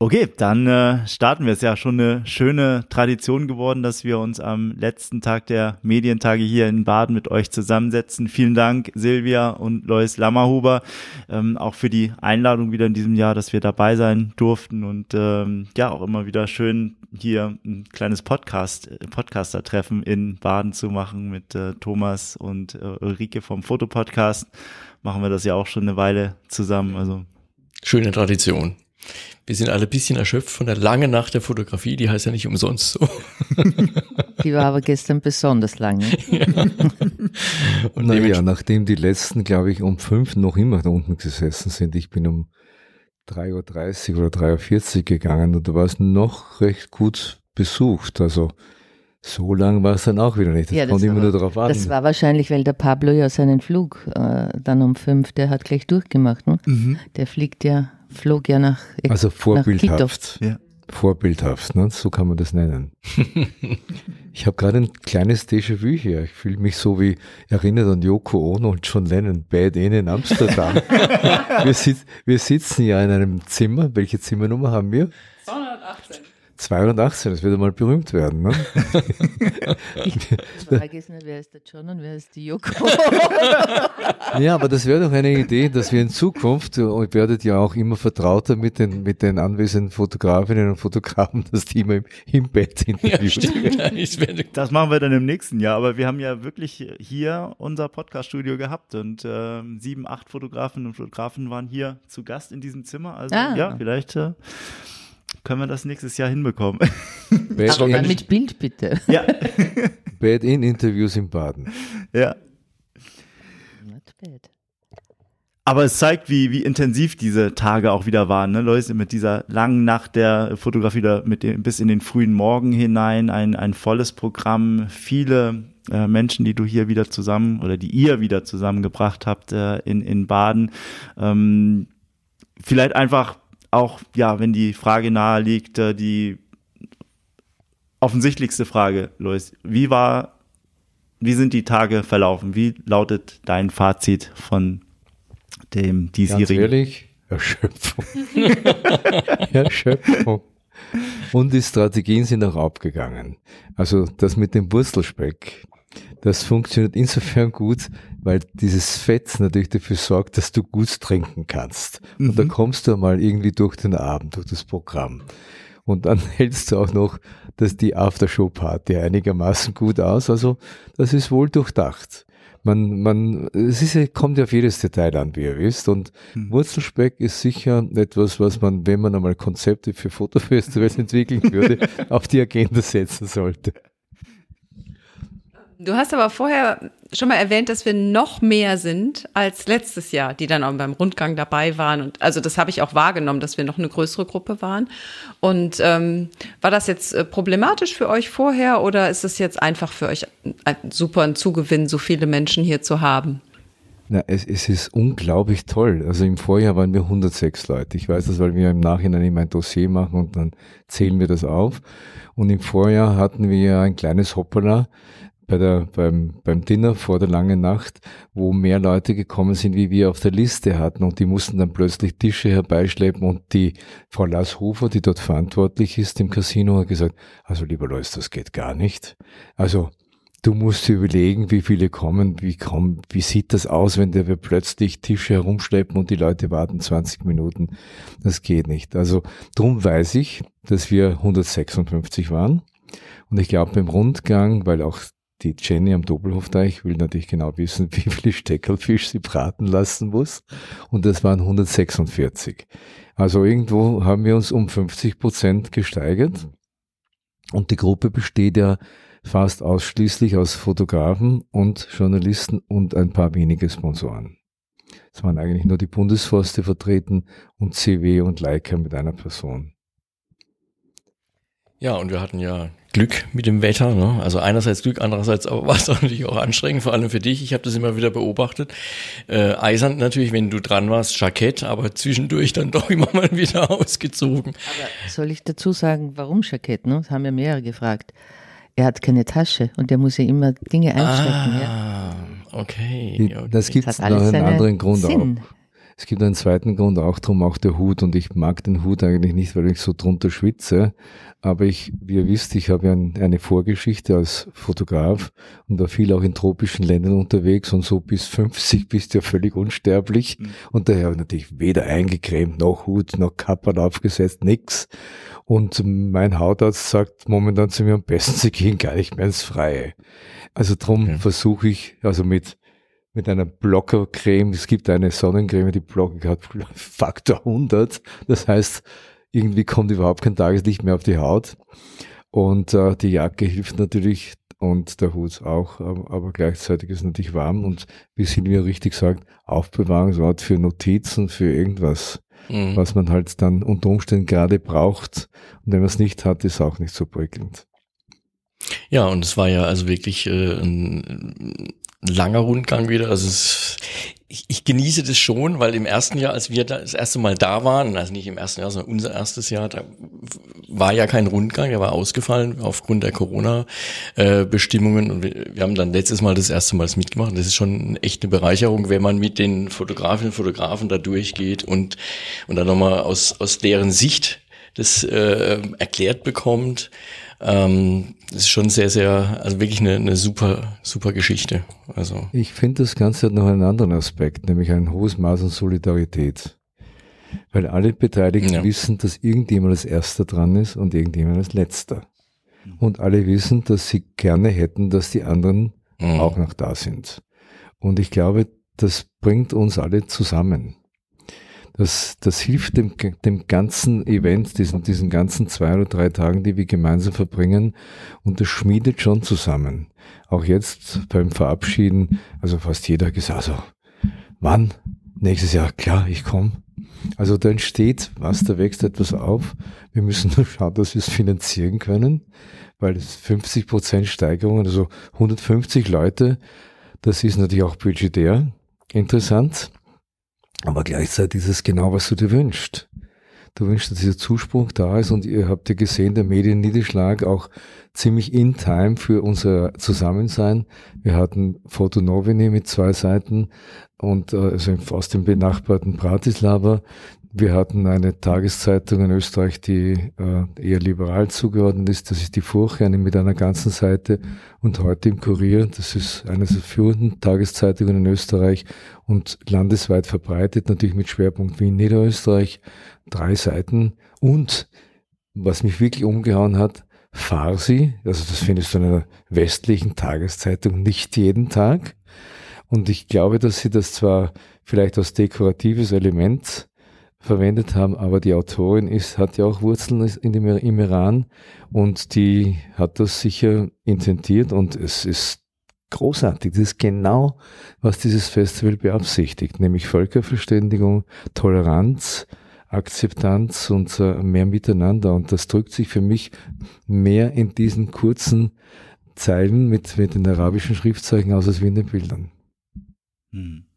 Okay, dann äh, starten wir. Es ist ja schon eine schöne Tradition geworden, dass wir uns am letzten Tag der Medientage hier in Baden mit euch zusammensetzen. Vielen Dank, Silvia und Lois Lammerhuber, ähm, auch für die Einladung wieder in diesem Jahr, dass wir dabei sein durften und ähm, ja, auch immer wieder schön hier ein kleines Podcast, Podcaster-Treffen in Baden zu machen mit äh, Thomas und äh, Ulrike vom Fotopodcast. Machen wir das ja auch schon eine Weile zusammen. Also Schöne Tradition. Wir sind alle ein bisschen erschöpft von der langen Nacht der Fotografie, die heißt ja nicht umsonst so. Die war aber gestern besonders lang. ja. Und naja, nachdem die letzten, glaube ich, um fünf noch immer da unten gesessen sind, ich bin um 3.30 Uhr oder 3.40 Uhr gegangen und da war es noch recht gut besucht. Also so lang war es dann auch wieder nicht. Das, ja, das kommt immer nur darauf an. Das war wahrscheinlich, weil der Pablo ja seinen Flug äh, dann um fünf, der hat gleich durchgemacht. Ne? Mhm. Der fliegt ja flog ja nach Also vorbildhaft. Ja. Vorbildhaft, ne? so kann man das nennen. ich habe gerade ein kleines Déjà-vu hier. Ich fühle mich so wie erinnert an Yoko Ono und John Lennon, Bad In in Amsterdam. wir, sit wir sitzen ja in einem Zimmer. Welche Zimmernummer haben wir? 218. 218, das wird einmal berühmt werden. Ne? ich frage jetzt nicht, wer ist der John und wer ist die Joko? ja, aber das wäre doch eine Idee, dass wir in Zukunft, und ihr werdet ja auch immer vertrauter mit den, mit den anwesenden Fotografinnen und Fotografen, das Team im, im Bett interviewen. Ja, das machen wir dann im nächsten Jahr, aber wir haben ja wirklich hier unser Podcaststudio gehabt und äh, sieben, acht Fotografinnen und Fotografen waren hier zu Gast in diesem Zimmer. Also ah. ja, vielleicht äh, können wir das nächstes Jahr hinbekommen. Bad Aber mit Bild bitte. Ja. Bad-in-Interviews in Baden. Ja. Not bad. Aber es zeigt, wie, wie intensiv diese Tage auch wieder waren, ne, Leute, mit dieser langen Nacht der Fotografie da mit dem, bis in den frühen Morgen hinein, ein, ein volles Programm, viele äh, Menschen, die du hier wieder zusammen oder die ihr wieder zusammengebracht habt äh, in, in Baden. Ähm, vielleicht einfach auch, ja, wenn die Frage nahe liegt, äh, die offensichtlichste Frage, Lois, wie war, wie sind die Tage verlaufen? Wie lautet dein Fazit von dem diesjährigen? Ganz ehrlich, Erschöpfung. Erschöpfung. Und die Strategien sind auch abgegangen. Also das mit dem Wurstelspeck, das funktioniert insofern gut, weil dieses Fett natürlich dafür sorgt, dass du gut trinken kannst. Und mhm. da kommst du mal irgendwie durch den Abend, durch das Programm. Und dann hältst du auch noch dass die Aftershow-Party einigermaßen gut aus. Also das ist wohl durchdacht. Man, man, es ist, kommt ja auf jedes Detail an, wie ihr wisst. Und mhm. Wurzelspeck ist sicher etwas, was man, wenn man einmal Konzepte für Fotofestivals entwickeln würde, auf die Agenda setzen sollte. Du hast aber vorher schon mal erwähnt, dass wir noch mehr sind als letztes Jahr, die dann auch beim Rundgang dabei waren. Und also das habe ich auch wahrgenommen, dass wir noch eine größere Gruppe waren. Und ähm, war das jetzt äh, problematisch für euch vorher oder ist es jetzt einfach für euch ein super ein Zugewinn, so viele Menschen hier zu haben? Na, es, es ist unglaublich toll. Also im Vorjahr waren wir 106 Leute. Ich weiß das, weil wir im Nachhinein immer ein Dossier machen und dann zählen wir das auf. Und im Vorjahr hatten wir ein kleines Hoppala bei der, beim, beim Dinner vor der langen Nacht, wo mehr Leute gekommen sind, wie wir auf der Liste hatten. Und die mussten dann plötzlich Tische herbeischleppen. Und die Frau Lasshofer, die dort verantwortlich ist im Casino, hat gesagt, also lieber Leute, das geht gar nicht. Also, du musst überlegen, wie viele kommen, wie kommen, wie sieht das aus, wenn wir plötzlich Tische herumschleppen und die Leute warten 20 Minuten. Das geht nicht. Also, drum weiß ich, dass wir 156 waren. Und ich glaube, beim Rundgang, weil auch die Jenny am Doppelhofteich will natürlich genau wissen, wie viel Steckelfisch sie braten lassen muss. Und das waren 146. Also irgendwo haben wir uns um 50 Prozent gesteigert. Und die Gruppe besteht ja fast ausschließlich aus Fotografen und Journalisten und ein paar wenige Sponsoren. Es waren eigentlich nur die Bundesforste vertreten und CW und Leica mit einer Person. Ja, und wir hatten ja Glück mit dem Wetter. Ne? Also einerseits Glück, andererseits aber war es natürlich auch anstrengend, vor allem für dich. Ich habe das immer wieder beobachtet. Äh, eisern natürlich, wenn du dran warst, Jackett, aber zwischendurch dann doch immer mal wieder ausgezogen. Aber soll ich dazu sagen, warum Jackett? Ne? Das haben ja mehrere gefragt. Er hat keine Tasche und er muss ja immer Dinge einstecken. Ah, ja. okay, okay. Das gibt es noch einen anderen Grund Sinn. auch. Es gibt einen zweiten Grund auch drum, auch der Hut. Und ich mag den Hut eigentlich nicht, weil ich so drunter schwitze. Aber ich, wie ihr wisst, ich habe ja eine Vorgeschichte als Fotograf und war viel auch in tropischen Ländern unterwegs und so bis 50 bist du ja völlig unsterblich. Mhm. Und daher habe ich natürlich weder eingecremt, noch Hut, noch Kappern aufgesetzt, nix. Und mein Hautarzt sagt momentan zu mir, am besten sie gehen gar nicht mehr ins Freie. Also drum okay. versuche ich, also mit mit einer Blockercreme. Es gibt eine Sonnencreme, die Blocker hat Faktor 100. Das heißt, irgendwie kommt überhaupt kein Tageslicht mehr auf die Haut. Und äh, die Jacke hilft natürlich und der Hut auch, aber gleichzeitig ist es natürlich warm und wie Silvia richtig sagt, Aufbewahrungsort für Notizen, für irgendwas, mhm. was man halt dann unter Umständen gerade braucht. Und wenn man es nicht hat, ist auch nicht so prickelnd. Ja, und es war ja also wirklich äh, ein, langer Rundgang wieder. Also es, ich, ich genieße das schon, weil im ersten Jahr, als wir da, das erste Mal da waren, also nicht im ersten Jahr, sondern unser erstes Jahr, da war ja kein Rundgang, der war ausgefallen aufgrund der Corona-Bestimmungen. und wir, wir, haben dann letztes Mal das erste Mal das mitgemacht. Das ist schon echt eine Bereicherung, wenn man mit den Fotografinnen und Fotografen da durchgeht und, und dann nochmal aus, aus deren Sicht das äh, erklärt bekommt. Ähm, das ist schon sehr, sehr, also wirklich eine, eine super, super Geschichte. Also. Ich finde, das Ganze hat noch einen anderen Aspekt, nämlich ein hohes Maß an Solidarität. Weil alle Beteiligten ja. wissen, dass irgendjemand als Erster dran ist und irgendjemand als Letzter. Und alle wissen, dass sie gerne hätten, dass die anderen mhm. auch noch da sind. Und ich glaube, das bringt uns alle zusammen das, das hilft dem, dem ganzen Event, diesen, diesen ganzen zwei oder drei Tagen, die wir gemeinsam verbringen. Und das schmiedet schon zusammen. Auch jetzt beim Verabschieden, also fast jeder gesagt, also, wann? Nächstes Jahr, klar, ich komme. Also da entsteht was, da wächst etwas auf. Wir müssen nur schauen, dass wir es finanzieren können, weil es 50 Prozent Steigerungen, also 150 Leute, das ist natürlich auch budgetär interessant. Aber gleichzeitig ist es genau, was du dir wünschst. Du wünschst, dass dieser Zuspruch da ist und ihr habt ja gesehen, der Medienniederschlag auch ziemlich in time für unser Zusammensein. Wir hatten Foto Novini mit zwei Seiten und äh, also aus dem benachbarten Bratislava. Wir hatten eine Tageszeitung in Österreich, die äh, eher liberal zugeordnet ist. Das ist die Furche, mit einer ganzen Seite. Und heute im Kurier, das ist eine der führenden Tageszeitungen in Österreich und landesweit verbreitet, natürlich mit Schwerpunkt Wien, Niederösterreich. Drei Seiten. Und was mich wirklich umgehauen hat, Farsi, also das findest du in einer westlichen Tageszeitung nicht jeden Tag. Und ich glaube, dass sie das zwar vielleicht als dekoratives Element verwendet haben, aber die Autorin ist, hat ja auch Wurzeln in dem, im Iran und die hat das sicher intentiert und es ist großartig. Das ist genau, was dieses Festival beabsichtigt, nämlich Völkerverständigung, Toleranz, Akzeptanz und mehr Miteinander. Und das drückt sich für mich mehr in diesen kurzen Zeilen mit, mit den arabischen Schriftzeichen aus als wie in den Bildern. Hm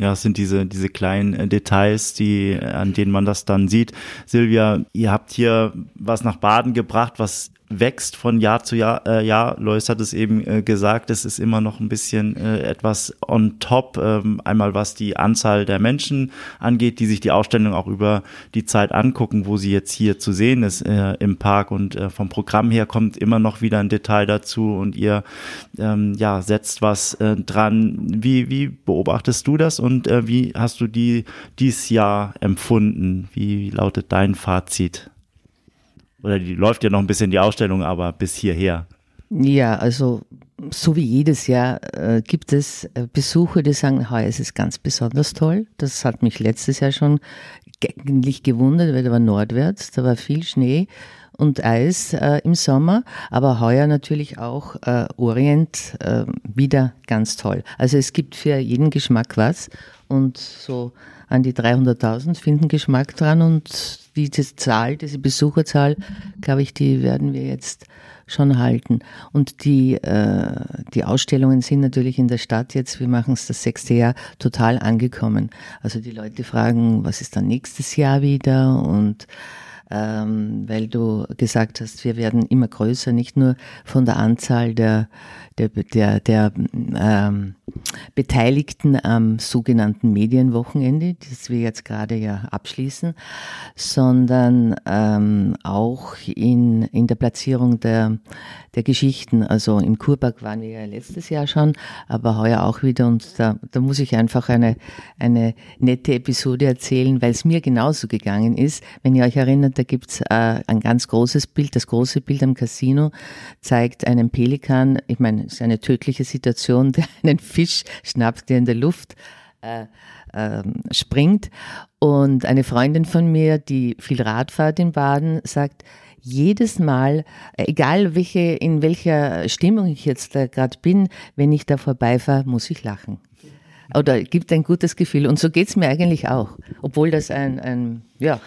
ja, es sind diese, diese kleinen äh, Details, die, an denen man das dann sieht. Silvia, ihr habt hier was nach Baden gebracht, was wächst von Jahr zu Jahr. Äh, Jahr. Lois hat es eben äh, gesagt, es ist immer noch ein bisschen äh, etwas on top. Ähm, einmal was die Anzahl der Menschen angeht, die sich die Ausstellung auch über die Zeit angucken, wo sie jetzt hier zu sehen ist äh, im Park. Und äh, vom Programm her kommt immer noch wieder ein Detail dazu und ihr ähm, ja, setzt was äh, dran. Wie, wie beobachtest du das und äh, wie hast du die dies Jahr empfunden? Wie lautet dein Fazit? Oder die läuft ja noch ein bisschen die Ausstellung, aber bis hierher. Ja, also so wie jedes Jahr äh, gibt es äh, Besucher, die sagen, heuer ist ganz besonders toll. Das hat mich letztes Jahr schon eigentlich gewundert, weil da war nordwärts, da war viel Schnee und Eis äh, im Sommer, aber heuer natürlich auch äh, Orient äh, wieder ganz toll. Also es gibt für jeden Geschmack was und so an die 300.000 finden Geschmack dran und diese Zahl, diese Besucherzahl, glaube ich, die werden wir jetzt schon halten. Und die, äh, die Ausstellungen sind natürlich in der Stadt jetzt, wir machen es das sechste Jahr, total angekommen. Also die Leute fragen, was ist dann nächstes Jahr wieder und ähm, weil du gesagt hast, wir werden immer größer, nicht nur von der Anzahl der, der, der, der ähm, Beteiligten am sogenannten Medienwochenende, das wir jetzt gerade ja abschließen, sondern ähm, auch in, in der Platzierung der, der Geschichten. Also im Kurpark waren wir ja letztes Jahr schon, aber heuer auch wieder und da, da muss ich einfach eine, eine nette Episode erzählen, weil es mir genauso gegangen ist. Wenn ihr euch erinnert, da gibt's äh, ein ganz großes Bild, das große Bild am Casino zeigt einen Pelikan, ich meine, es ist eine tödliche Situation, der einen Fisch schnappt, der in der Luft äh, äh, springt. Und eine Freundin von mir, die viel Radfahrt in Baden, sagt, jedes Mal, äh, egal welche, in welcher Stimmung ich jetzt gerade bin, wenn ich da vorbeifahre, muss ich lachen. Oder gibt ein gutes Gefühl. Und so geht's mir eigentlich auch. Obwohl das ein, ein ja,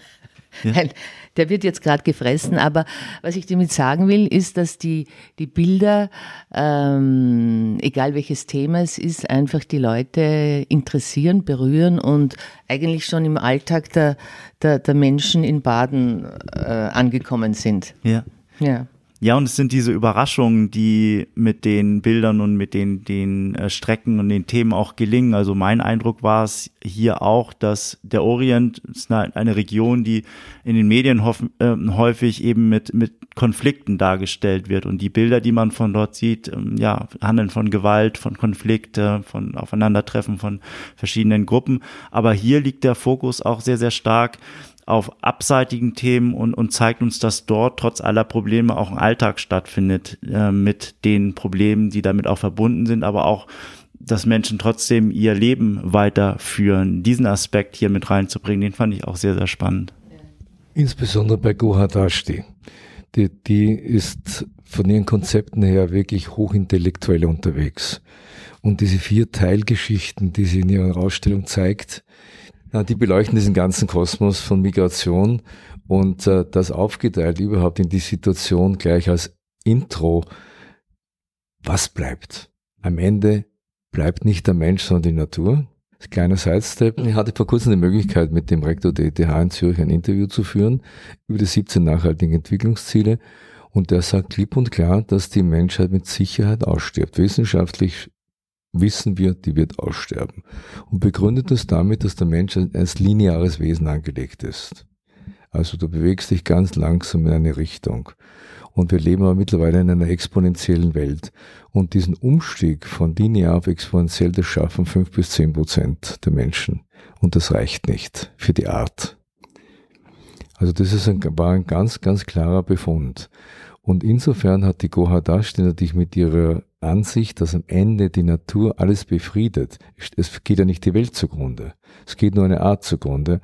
ja. Ein, der wird jetzt gerade gefressen, aber was ich damit sagen will, ist, dass die, die Bilder, ähm, egal welches Thema es ist, einfach die Leute interessieren, berühren und eigentlich schon im Alltag der, der, der Menschen in Baden äh, angekommen sind. Ja. Ja. Ja, und es sind diese Überraschungen, die mit den Bildern und mit den, den äh, Strecken und den Themen auch gelingen. Also mein Eindruck war es hier auch, dass der Orient ist eine, eine Region, die in den Medien äh, häufig eben mit, mit Konflikten dargestellt wird. Und die Bilder, die man von dort sieht, ähm, ja, handeln von Gewalt, von Konflikte, von Aufeinandertreffen von verschiedenen Gruppen. Aber hier liegt der Fokus auch sehr, sehr stark auf abseitigen Themen und, und zeigt uns, dass dort trotz aller Probleme auch ein Alltag stattfindet äh, mit den Problemen, die damit auch verbunden sind, aber auch, dass Menschen trotzdem ihr Leben weiterführen. Diesen Aspekt hier mit reinzubringen, den fand ich auch sehr, sehr spannend. Insbesondere bei Gohadashti. Die, die ist von ihren Konzepten her wirklich hochintellektuell unterwegs. Und diese vier Teilgeschichten, die sie in ihrer Ausstellung zeigt, die beleuchten diesen ganzen Kosmos von Migration und äh, das aufgeteilt überhaupt in die Situation gleich als Intro. Was bleibt? Am Ende bleibt nicht der Mensch, sondern die Natur. Kleiner Sidestep. Ich hatte vor kurzem die Möglichkeit, mit dem Rektor der ETH in Zürich ein Interview zu führen über die 17 nachhaltigen Entwicklungsziele. Und der sagt klipp und klar, dass die Menschheit mit Sicherheit ausstirbt. Wissenschaftlich wissen wir, die wird aussterben. Und begründet das damit, dass der Mensch als lineares Wesen angelegt ist. Also du bewegst dich ganz langsam in eine Richtung. Und wir leben aber mittlerweile in einer exponentiellen Welt. Und diesen Umstieg von linear auf exponentiell, das schaffen fünf bis zehn Prozent der Menschen. Und das reicht nicht für die Art. Also das ist ein, war ein ganz, ganz klarer Befund. Und insofern hat die Gohadash, die natürlich mit ihrer Ansicht, dass am Ende die Natur alles befriedet. Es geht ja nicht die Welt zugrunde. Es geht nur eine Art zugrunde.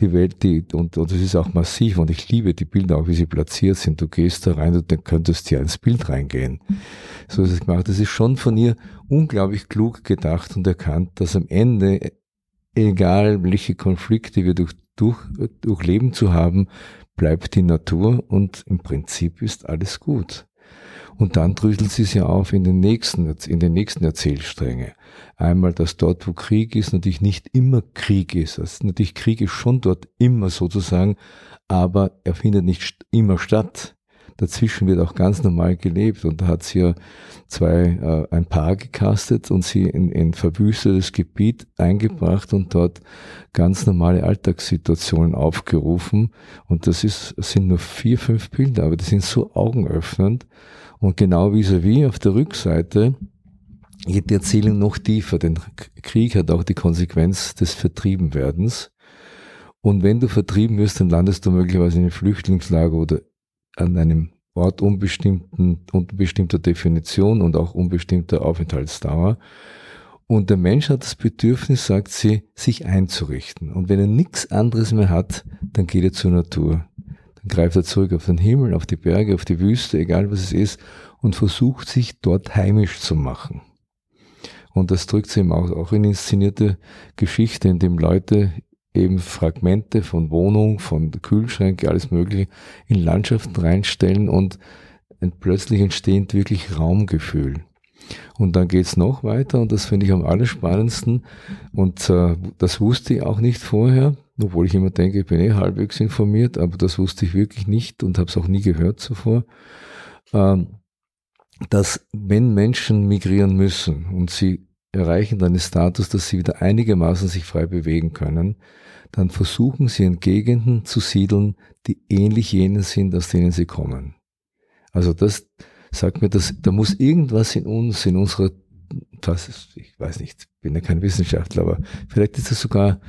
Die Welt, die, und, und es ist auch massiv und ich liebe die Bilder auch, wie sie platziert sind. Du gehst da rein und dann könntest hier ins Bild reingehen. So ist es gemacht. Das ist schon von ihr unglaublich klug gedacht und erkannt, dass am Ende, egal welche Konflikte wir durch, durch, durchleben zu haben, bleibt die Natur und im Prinzip ist alles gut. Und dann drüselt sie es ja auf in den nächsten, in den nächsten Erzählstränge. Einmal, dass dort, wo Krieg ist, natürlich nicht immer Krieg ist. Also natürlich Krieg ist schon dort immer sozusagen, aber er findet nicht immer statt. Dazwischen wird auch ganz normal gelebt und da hat sie ja zwei, äh, ein Paar gecastet und sie in, in verwüstetes Gebiet eingebracht und dort ganz normale Alltagssituationen aufgerufen und das ist, sind nur vier, fünf Bilder, aber die sind so augenöffnend und genau vis-à-vis auf der Rückseite geht die Erzählung noch tiefer, denn Krieg hat auch die Konsequenz des Vertriebenwerdens. Und wenn du vertrieben wirst, dann landest du möglicherweise in einem Flüchtlingslager oder an einem Ort unbestimmten, unbestimmter Definition und auch unbestimmter Aufenthaltsdauer. Und der Mensch hat das Bedürfnis, sagt sie, sich einzurichten. Und wenn er nichts anderes mehr hat, dann geht er zur Natur. Dann greift er zurück auf den Himmel, auf die Berge, auf die Wüste, egal was es ist, und versucht sich dort heimisch zu machen. Und das drückt sich eben auch, auch in inszenierte Geschichte, in dem Leute eben Fragmente von Wohnung, von Kühlschränke, alles Mögliche in Landschaften reinstellen und plötzlich entsteht wirklich Raumgefühl. Und dann geht's noch weiter und das finde ich am allerspannendsten und äh, das wusste ich auch nicht vorher, obwohl ich immer denke, ich bin eh halbwegs informiert, aber das wusste ich wirklich nicht und habe es auch nie gehört zuvor, ähm, dass wenn Menschen migrieren müssen und sie erreichen dann den Status, dass sie wieder einigermaßen sich frei bewegen können, dann versuchen sie in Gegenden zu siedeln, die ähnlich jenen sind, aus denen sie kommen. Also das sagt mir, dass da muss irgendwas in uns, in unserer, was, ich weiß nicht, bin ja kein Wissenschaftler, aber vielleicht ist das sogar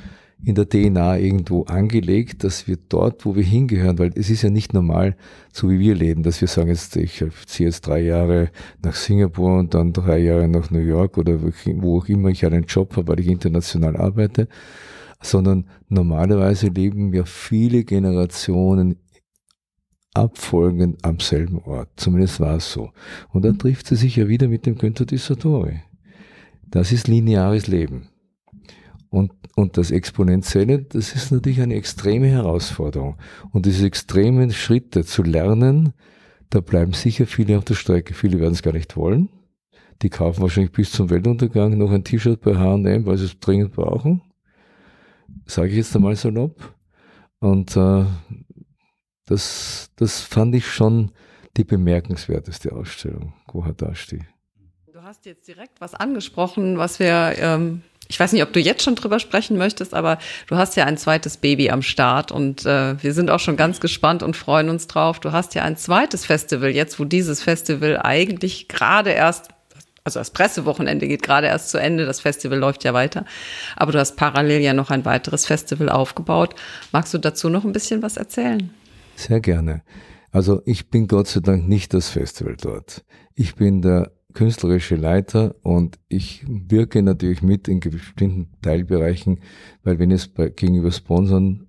in der DNA irgendwo angelegt, dass wir dort, wo wir hingehören, weil es ist ja nicht normal, so wie wir leben, dass wir sagen, jetzt, ich ziehe jetzt drei Jahre nach Singapur und dann drei Jahre nach New York oder wo auch immer ich einen Job habe, weil ich international arbeite, sondern normalerweise leben wir viele Generationen abfolgend am selben Ort. Zumindest war es so. Und dann trifft sie sich ja wieder mit dem Günther Dissatori. Das ist lineares Leben. Und, und das Exponentielle, das ist natürlich eine extreme Herausforderung. Und diese extremen Schritte zu lernen, da bleiben sicher viele auf der Strecke. Viele werden es gar nicht wollen. Die kaufen wahrscheinlich bis zum Weltuntergang noch ein T-Shirt bei H&M, weil sie es dringend brauchen. Sage ich jetzt einmal salopp. Und äh, das, das fand ich schon die bemerkenswerteste Ausstellung, Gohadashi. Du hast jetzt direkt was angesprochen, was wir ähm, ich weiß nicht, ob du jetzt schon drüber sprechen möchtest, aber du hast ja ein zweites Baby am Start und äh, wir sind auch schon ganz gespannt und freuen uns drauf. Du hast ja ein zweites Festival jetzt, wo dieses Festival eigentlich gerade erst, also das Pressewochenende geht gerade erst zu Ende, das Festival läuft ja weiter, aber du hast parallel ja noch ein weiteres Festival aufgebaut. Magst du dazu noch ein bisschen was erzählen? Sehr gerne. Also ich bin Gott sei Dank nicht das Festival dort. Ich bin der künstlerische Leiter und ich wirke natürlich mit in bestimmten Teilbereichen, weil wenn es bei, gegenüber Sponsoren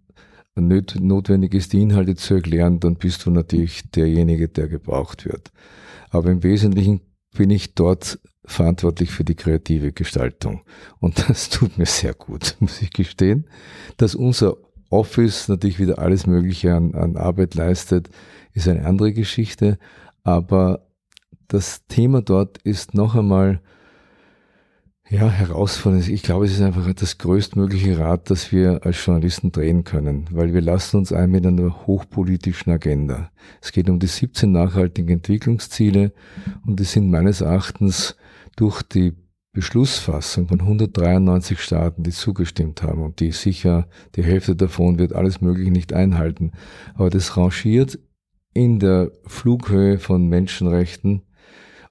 notwendig ist, die Inhalte zu erklären, dann bist du natürlich derjenige, der gebraucht wird. Aber im Wesentlichen bin ich dort verantwortlich für die kreative Gestaltung. Und das tut mir sehr gut, muss ich gestehen. Dass unser Office natürlich wieder alles Mögliche an, an Arbeit leistet, ist eine andere Geschichte. Aber das Thema dort ist noch einmal ja, herausfordernd. Ich glaube, es ist einfach das größtmögliche Rad, das wir als Journalisten drehen können, weil wir lassen uns ein mit einer hochpolitischen Agenda. Es geht um die 17 nachhaltigen Entwicklungsziele und die sind meines Erachtens durch die Beschlussfassung von 193 Staaten, die zugestimmt haben und die sicher, die Hälfte davon wird alles Mögliche nicht einhalten. Aber das rangiert in der Flughöhe von Menschenrechten,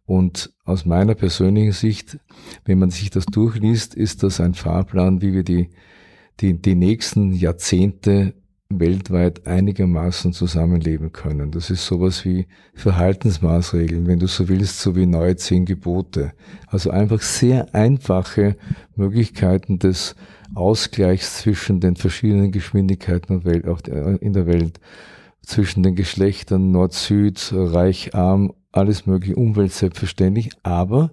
und aus meiner persönlichen Sicht, wenn man sich das durchliest, ist das ein Fahrplan, wie wir die, die, die nächsten Jahrzehnte weltweit einigermaßen zusammenleben können. Das ist sowas wie Verhaltensmaßregeln, wenn du so willst, so wie neue zehn Gebote. Also einfach sehr einfache Möglichkeiten des Ausgleichs zwischen den verschiedenen Geschwindigkeiten in der Welt, zwischen den Geschlechtern Nord-Süd, Reich-Arm alles mögliche, Umwelt selbstverständlich, aber,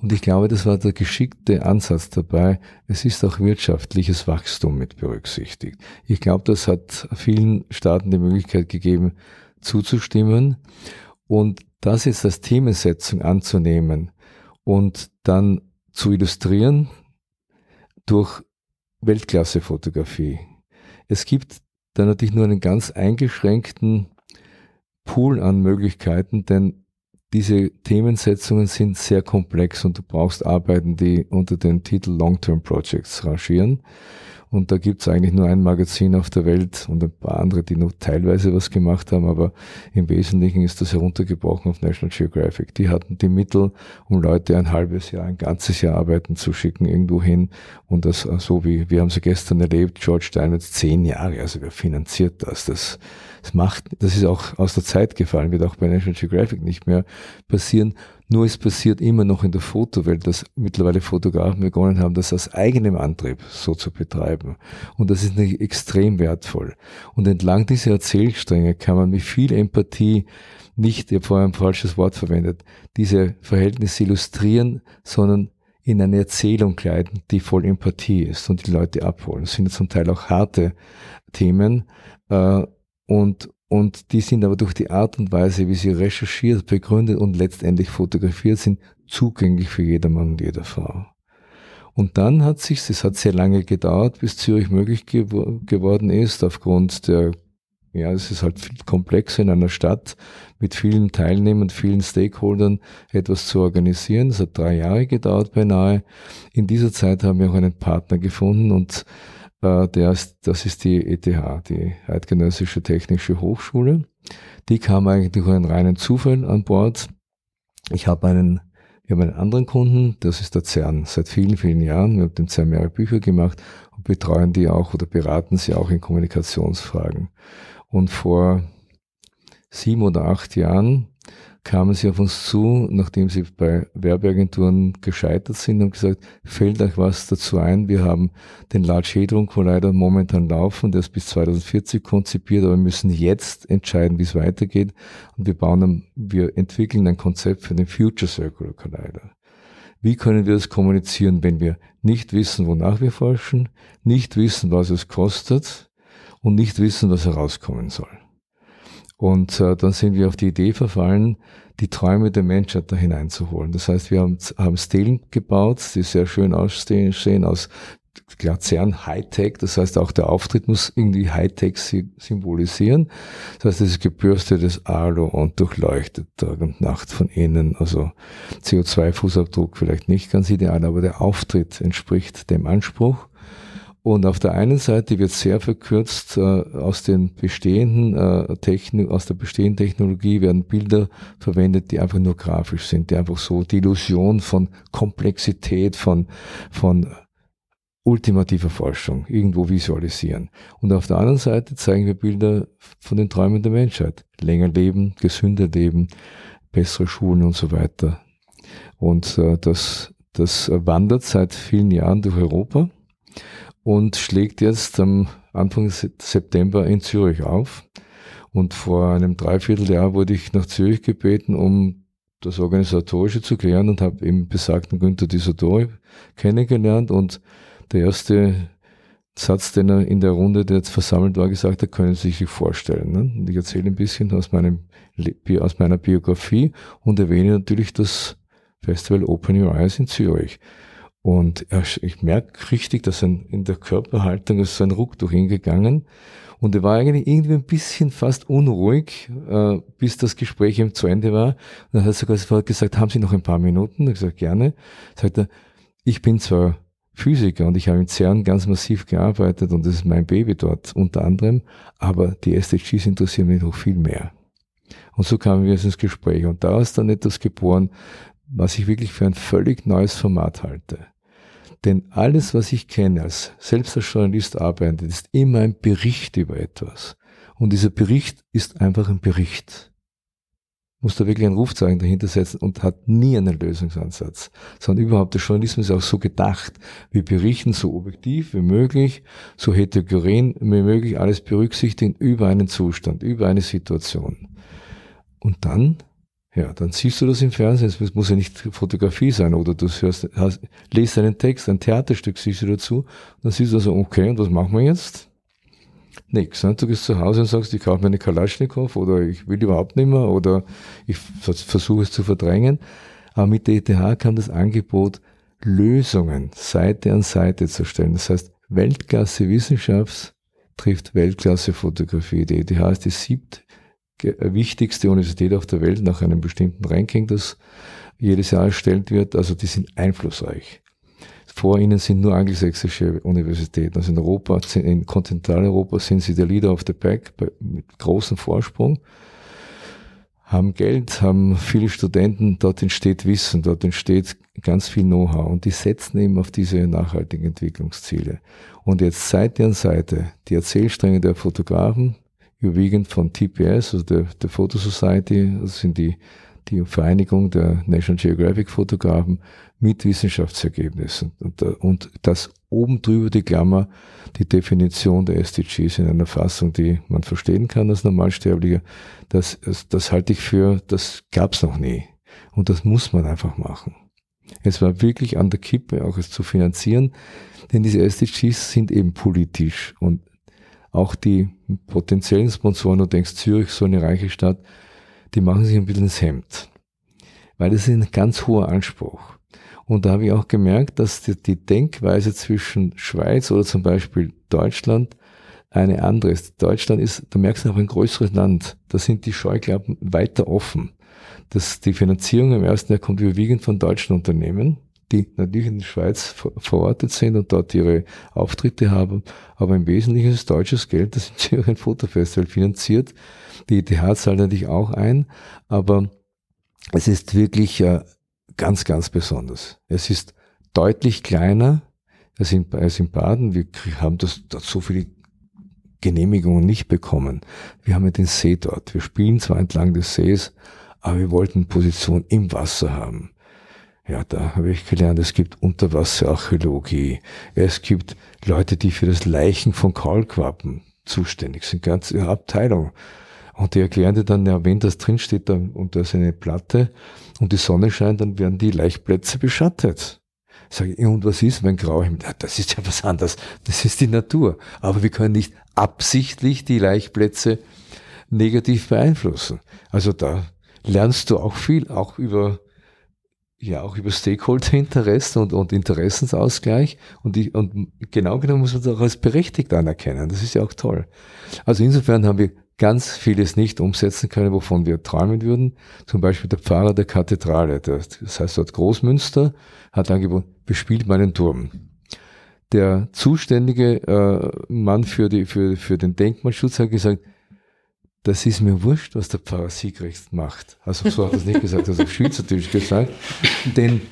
und ich glaube, das war der geschickte Ansatz dabei, es ist auch wirtschaftliches Wachstum mit berücksichtigt. Ich glaube, das hat vielen Staaten die Möglichkeit gegeben, zuzustimmen und das jetzt als Themensetzung anzunehmen und dann zu illustrieren durch Weltklasse-Fotografie. Es gibt da natürlich nur einen ganz eingeschränkten Pool an Möglichkeiten, denn diese Themensetzungen sind sehr komplex und du brauchst Arbeiten, die unter dem Titel Long-Term Projects rangieren. Und da gibt's eigentlich nur ein Magazin auf der Welt und ein paar andere, die nur teilweise was gemacht haben, aber im Wesentlichen ist das heruntergebrochen auf National Geographic. Die hatten die Mittel, um Leute ein halbes Jahr, ein ganzes Jahr arbeiten zu schicken irgendwo hin. Und das so wie, wir haben sie gestern erlebt, George Steinmetz zehn Jahre, also wer finanziert das? Das das macht, das ist auch aus der Zeit gefallen, wird auch bei National Geographic nicht mehr passieren. Nur es passiert immer noch in der Fotowelt, dass mittlerweile Fotografen begonnen haben, das aus eigenem Antrieb so zu betreiben. Und das ist nicht extrem wertvoll. Und entlang dieser Erzählstränge kann man mit viel Empathie nicht, ich habe vorher ein falsches Wort verwendet, diese Verhältnisse illustrieren, sondern in eine Erzählung kleiden, die voll Empathie ist und die Leute abholen. Das sind zum Teil auch harte Themen, äh, und, und die sind aber durch die Art und Weise, wie sie recherchiert, begründet und letztendlich fotografiert sind, zugänglich für jedermann und jede Frau. Und dann hat sich, es hat sehr lange gedauert, bis Zürich möglich gew geworden ist, aufgrund der Ja, es ist halt viel komplexer in einer Stadt mit vielen Teilnehmern, vielen Stakeholdern etwas zu organisieren. Es hat drei Jahre gedauert beinahe. In dieser Zeit haben wir auch einen Partner gefunden und der ist, das ist die ETH, die Eidgenössische Technische Hochschule. Die kam eigentlich durch einen reinen Zufall an Bord. Ich habe einen wir haben einen anderen Kunden, das ist der CERN, seit vielen, vielen Jahren. Wir haben dem CERN mehrere Bücher gemacht und betreuen die auch oder beraten sie auch in Kommunikationsfragen. Und vor sieben oder acht Jahren kamen sie auf uns zu, nachdem sie bei Werbeagenturen gescheitert sind und gesagt, fällt euch was dazu ein? Wir haben den Large Hadron Collider momentan laufen, der ist bis 2040 konzipiert, aber wir müssen jetzt entscheiden, wie es weitergeht. Und wir bauen, wir entwickeln ein Konzept für den Future Circular Collider. Wie können wir das kommunizieren, wenn wir nicht wissen, wonach wir forschen, nicht wissen, was es kostet und nicht wissen, was herauskommen soll? Und äh, dann sind wir auf die Idee verfallen, die Träume der Menschheit da hineinzuholen. Das heißt, wir haben, haben Stelen gebaut, die sehr schön aussehen, sehen aus Glacieren Hightech. Das heißt, auch der Auftritt muss irgendwie Hightech symbolisieren. Das heißt, es ist gebürstetes Alu und durchleuchtet Tag und Nacht von innen. Also CO2-Fußabdruck vielleicht nicht ganz ideal, aber der Auftritt entspricht dem Anspruch. Und auf der einen Seite wird sehr verkürzt äh, aus den bestehenden äh, Technik, aus der bestehenden Technologie werden Bilder verwendet, die einfach nur grafisch sind, die einfach so die Illusion von Komplexität, von von ultimativer Forschung irgendwo visualisieren. Und auf der anderen Seite zeigen wir Bilder von den Träumen der Menschheit. Länger leben, gesünder leben, bessere Schulen und so weiter. Und äh, das, das wandert seit vielen Jahren durch Europa und schlägt jetzt am Anfang September in Zürich auf. Und vor einem Dreivierteljahr wurde ich nach Zürich gebeten, um das Organisatorische zu klären und habe eben besagten Günther Disadori kennengelernt und der erste Satz, den er in der Runde, der jetzt versammelt war, gesagt hat, können Sie sich vorstellen. Ne? Und ich erzähle ein bisschen aus, meinem, aus meiner Biografie und erwähne natürlich das Festival Open Your Eyes in Zürich. Und ich merke richtig, dass ein, in der Körperhaltung ist so ein Ruck durch ihn gegangen. Und er war eigentlich irgendwie ein bisschen fast unruhig, äh, bis das Gespräch ihm zu Ende war. Und dann hat er sogar gesagt, haben Sie noch ein paar Minuten? Ich gesagt, gerne. Sagt er, ich bin zwar Physiker und ich habe in CERN ganz massiv gearbeitet und das ist mein Baby dort unter anderem, aber die SDGs interessieren mich noch viel mehr. Und so kamen wir ins Gespräch und da ist dann etwas geboren, was ich wirklich für ein völlig neues Format halte. Denn alles, was ich kenne, als selbst als Journalist arbeitend, ist immer ein Bericht über etwas. Und dieser Bericht ist einfach ein Bericht. Muss da wirklich ein Rufzeichen dahinter setzen und hat nie einen Lösungsansatz. Sondern überhaupt der Journalismus ist auch so gedacht. Wir berichten so objektiv wie möglich, so heterogen wie möglich, alles berücksichtigen über einen Zustand, über eine Situation. Und dann ja, dann siehst du das im Fernsehen. Es muss ja nicht Fotografie sein oder du hörst, hast, lest einen Text, ein Theaterstück siehst du dazu. Dann siehst du also, okay, und was machen wir jetzt? Nix. Ne? Du gehst zu Hause und sagst, ich kaufe mir eine Kalaschnikow oder ich will überhaupt nicht mehr oder ich versuche es zu verdrängen. Aber mit der ETH kam das Angebot, Lösungen Seite an Seite zu stellen. Das heißt, Weltklasse Wissenschaft trifft Weltklasse Fotografie. Die ETH ist die siebt äh, wichtigste Universität auf der Welt nach einem bestimmten Ranking, das jedes Jahr erstellt wird. Also die sind einflussreich. Vor ihnen sind nur angelsächsische Universitäten. Also in Europa, in Kontinentaleuropa sind sie der Leader of the Pack mit großem Vorsprung, haben Geld, haben viele Studenten, dort entsteht Wissen, dort entsteht ganz viel Know-how und die setzen eben auf diese nachhaltigen Entwicklungsziele. Und jetzt Seite an Seite die Erzählstränge der Fotografen, überwiegend von TPS, also der, der Photo Society, das sind die, die Vereinigung der National Geographic Fotografen mit Wissenschaftsergebnissen. Und, und das oben drüber die Klammer, die Definition der SDGs in einer Fassung, die man verstehen kann als Normalsterblicher, das, das, halte ich für, das gab's noch nie. Und das muss man einfach machen. Es war wirklich an der Kippe, auch es zu finanzieren, denn diese SDGs sind eben politisch und auch die potenziellen Sponsoren, du denkst, Zürich, so eine reiche Stadt, die machen sich ein bisschen ins Hemd. Weil das ist ein ganz hoher Anspruch. Und da habe ich auch gemerkt, dass die, die Denkweise zwischen Schweiz oder zum Beispiel Deutschland eine andere ist. Deutschland ist, da merkst du auch ein größeres Land. Da sind die Scheuklappen weiter offen. Das, die Finanzierung im ersten Jahr kommt überwiegend von deutschen Unternehmen, die natürlich in der Schweiz verortet sind und dort ihre Auftritte haben. Aber im Wesentlichen ist deutsches Geld, das in Zürich ein Fotofestival finanziert. Die ETH zahlt natürlich auch ein, aber es ist wirklich äh, ganz, ganz besonders. Es ist deutlich kleiner als in, als in Baden. Wir haben das, dort so viele Genehmigungen nicht bekommen. Wir haben ja den See dort. Wir spielen zwar entlang des Sees, aber wir wollten Position im Wasser haben. Ja, da habe ich gelernt, es gibt Unterwasserarchäologie. Es gibt Leute, die für das Leichen von Kaulquappen zuständig sind, ganze Abteilung. Und die erklären dir dann, ja, wenn das drinsteht da, und da ist eine Platte und die Sonne scheint, dann werden die Laichplätze beschattet. Sage ich, und was ist, wenn grau Himmel? Ja, das ist ja was anderes. Das ist die Natur. Aber wir können nicht absichtlich die Laichplätze negativ beeinflussen. Also da lernst du auch viel, auch über ja auch über Stakeholder-Interessen und, und Interessensausgleich und, die, und genau genommen muss man das auch als berechtigt anerkennen. Das ist ja auch toll. Also insofern haben wir ganz vieles nicht umsetzen können, wovon wir träumen würden. Zum Beispiel der Pfarrer der Kathedrale, das heißt dort Großmünster, hat angeboten, bespielt meinen Turm. Der zuständige äh, Mann für, die, für, für den Denkmalschutz hat gesagt, das ist mir wurscht, was der Pfarrer Siegrecht macht. Also so hat er es nicht gesagt, das hat Schweizerdeutsch gesagt. Denn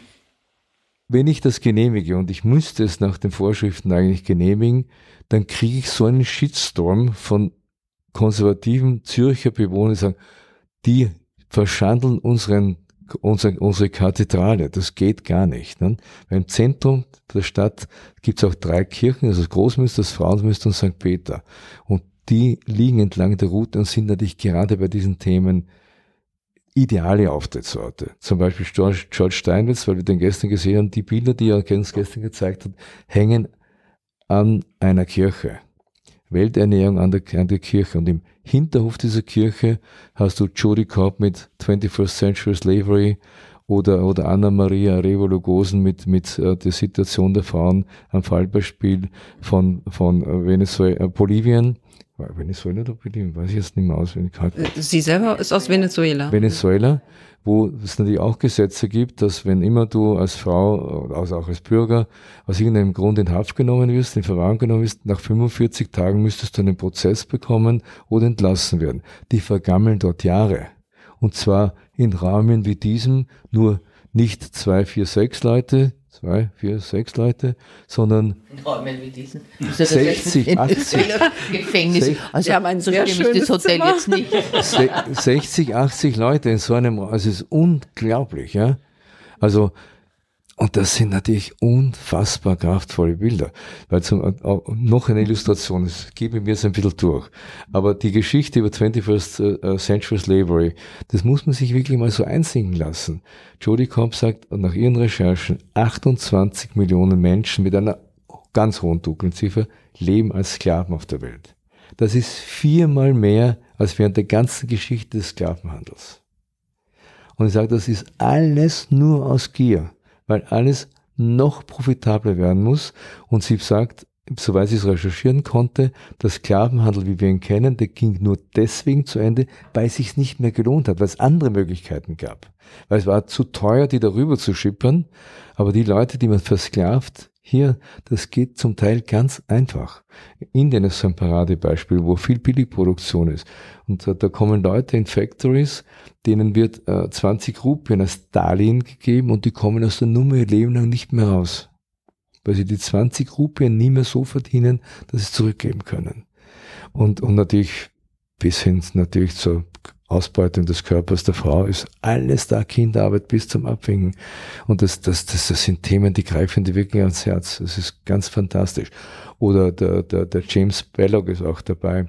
wenn ich das genehmige und ich müsste es nach den Vorschriften eigentlich genehmigen, dann kriege ich so einen Shitstorm von konservativen Zürcher Bewohnern, die sagen, die verschandeln unseren, unsere, unsere Kathedrale. Das geht gar nicht. Ne? Weil im Zentrum der Stadt gibt es auch drei Kirchen, also das Großmünster, das Frauenmünster und St. Peter. Und die liegen entlang der Route und sind natürlich gerade bei diesen Themen ideale Auftrittsorte. Zum Beispiel George, George Steinmetz, weil wir den gestern gesehen haben, die Bilder, die er uns gestern gezeigt hat, hängen an einer Kirche. Welternährung an der, an der Kirche. Und im Hinterhof dieser Kirche hast du Jody Cobb mit 21st Century Slavery oder, oder Anna Maria Revologosen mit, mit äh, der Situation der Frauen am Fallbeispiel von, von Venezuela, äh, Bolivien Venezuela oder Bolivien, weiß ich jetzt nicht mehr auswendig. Äh, sie selber ist aus Venezuela. Venezuela, wo es natürlich auch Gesetze gibt, dass wenn immer du als Frau, also auch als Bürger, aus irgendeinem Grund in Haft genommen wirst, in Verwahrung genommen wirst, nach 45 Tagen müsstest du einen Prozess bekommen oder entlassen werden. Die vergammeln dort Jahre. Und zwar in Rahmen wie diesem nur nicht zwei, vier, sechs Leute, zwei, vier, sechs Leute, sondern wie diesen. 60, 80. Gefängnis. Also, Sie haben ein sehr schönes das Hotel Zimmer. jetzt nicht. 60, 80 Leute in so einem, also es ist unglaublich, ja. Also und das sind natürlich unfassbar kraftvolle Bilder. Weil zum, äh, noch eine Illustration, das gebe mir jetzt ein bisschen durch. Aber die Geschichte über 21st äh, Century Slavery, das muss man sich wirklich mal so einsinken lassen. Jodie Cobb sagt nach ihren Recherchen, 28 Millionen Menschen mit einer ganz hohen Dunkelziffer leben als Sklaven auf der Welt. Das ist viermal mehr als während der ganzen Geschichte des Sklavenhandels. Und ich sage, das ist alles nur aus Gier weil alles noch profitabler werden muss. Und sie sagt, soweit sie es recherchieren konnte, der Sklavenhandel, wie wir ihn kennen, der ging nur deswegen zu Ende, weil es sich nicht mehr gelohnt hat, weil es andere Möglichkeiten gab. Weil es war zu teuer, die darüber zu schippern. Aber die Leute, die man versklavt, hier, das geht zum Teil ganz einfach. Indien ist ein Paradebeispiel, wo viel Billigproduktion ist. Und da, da kommen Leute in Factories, denen wird äh, 20 Rupien als Darlehen gegeben und die kommen aus der Nummer ihr Leben lang nicht mehr raus. Weil sie die 20 Rupien nie mehr so verdienen, dass sie zurückgeben können. Und, und natürlich bis hin natürlich zur Ausbeutung des Körpers der Frau ist alles da, Kinderarbeit bis zum Abwinken. Und das, das, das, das sind Themen, die greifen die wirklich ans Herz. Das ist ganz fantastisch. Oder der, der, der James Belloc ist auch dabei.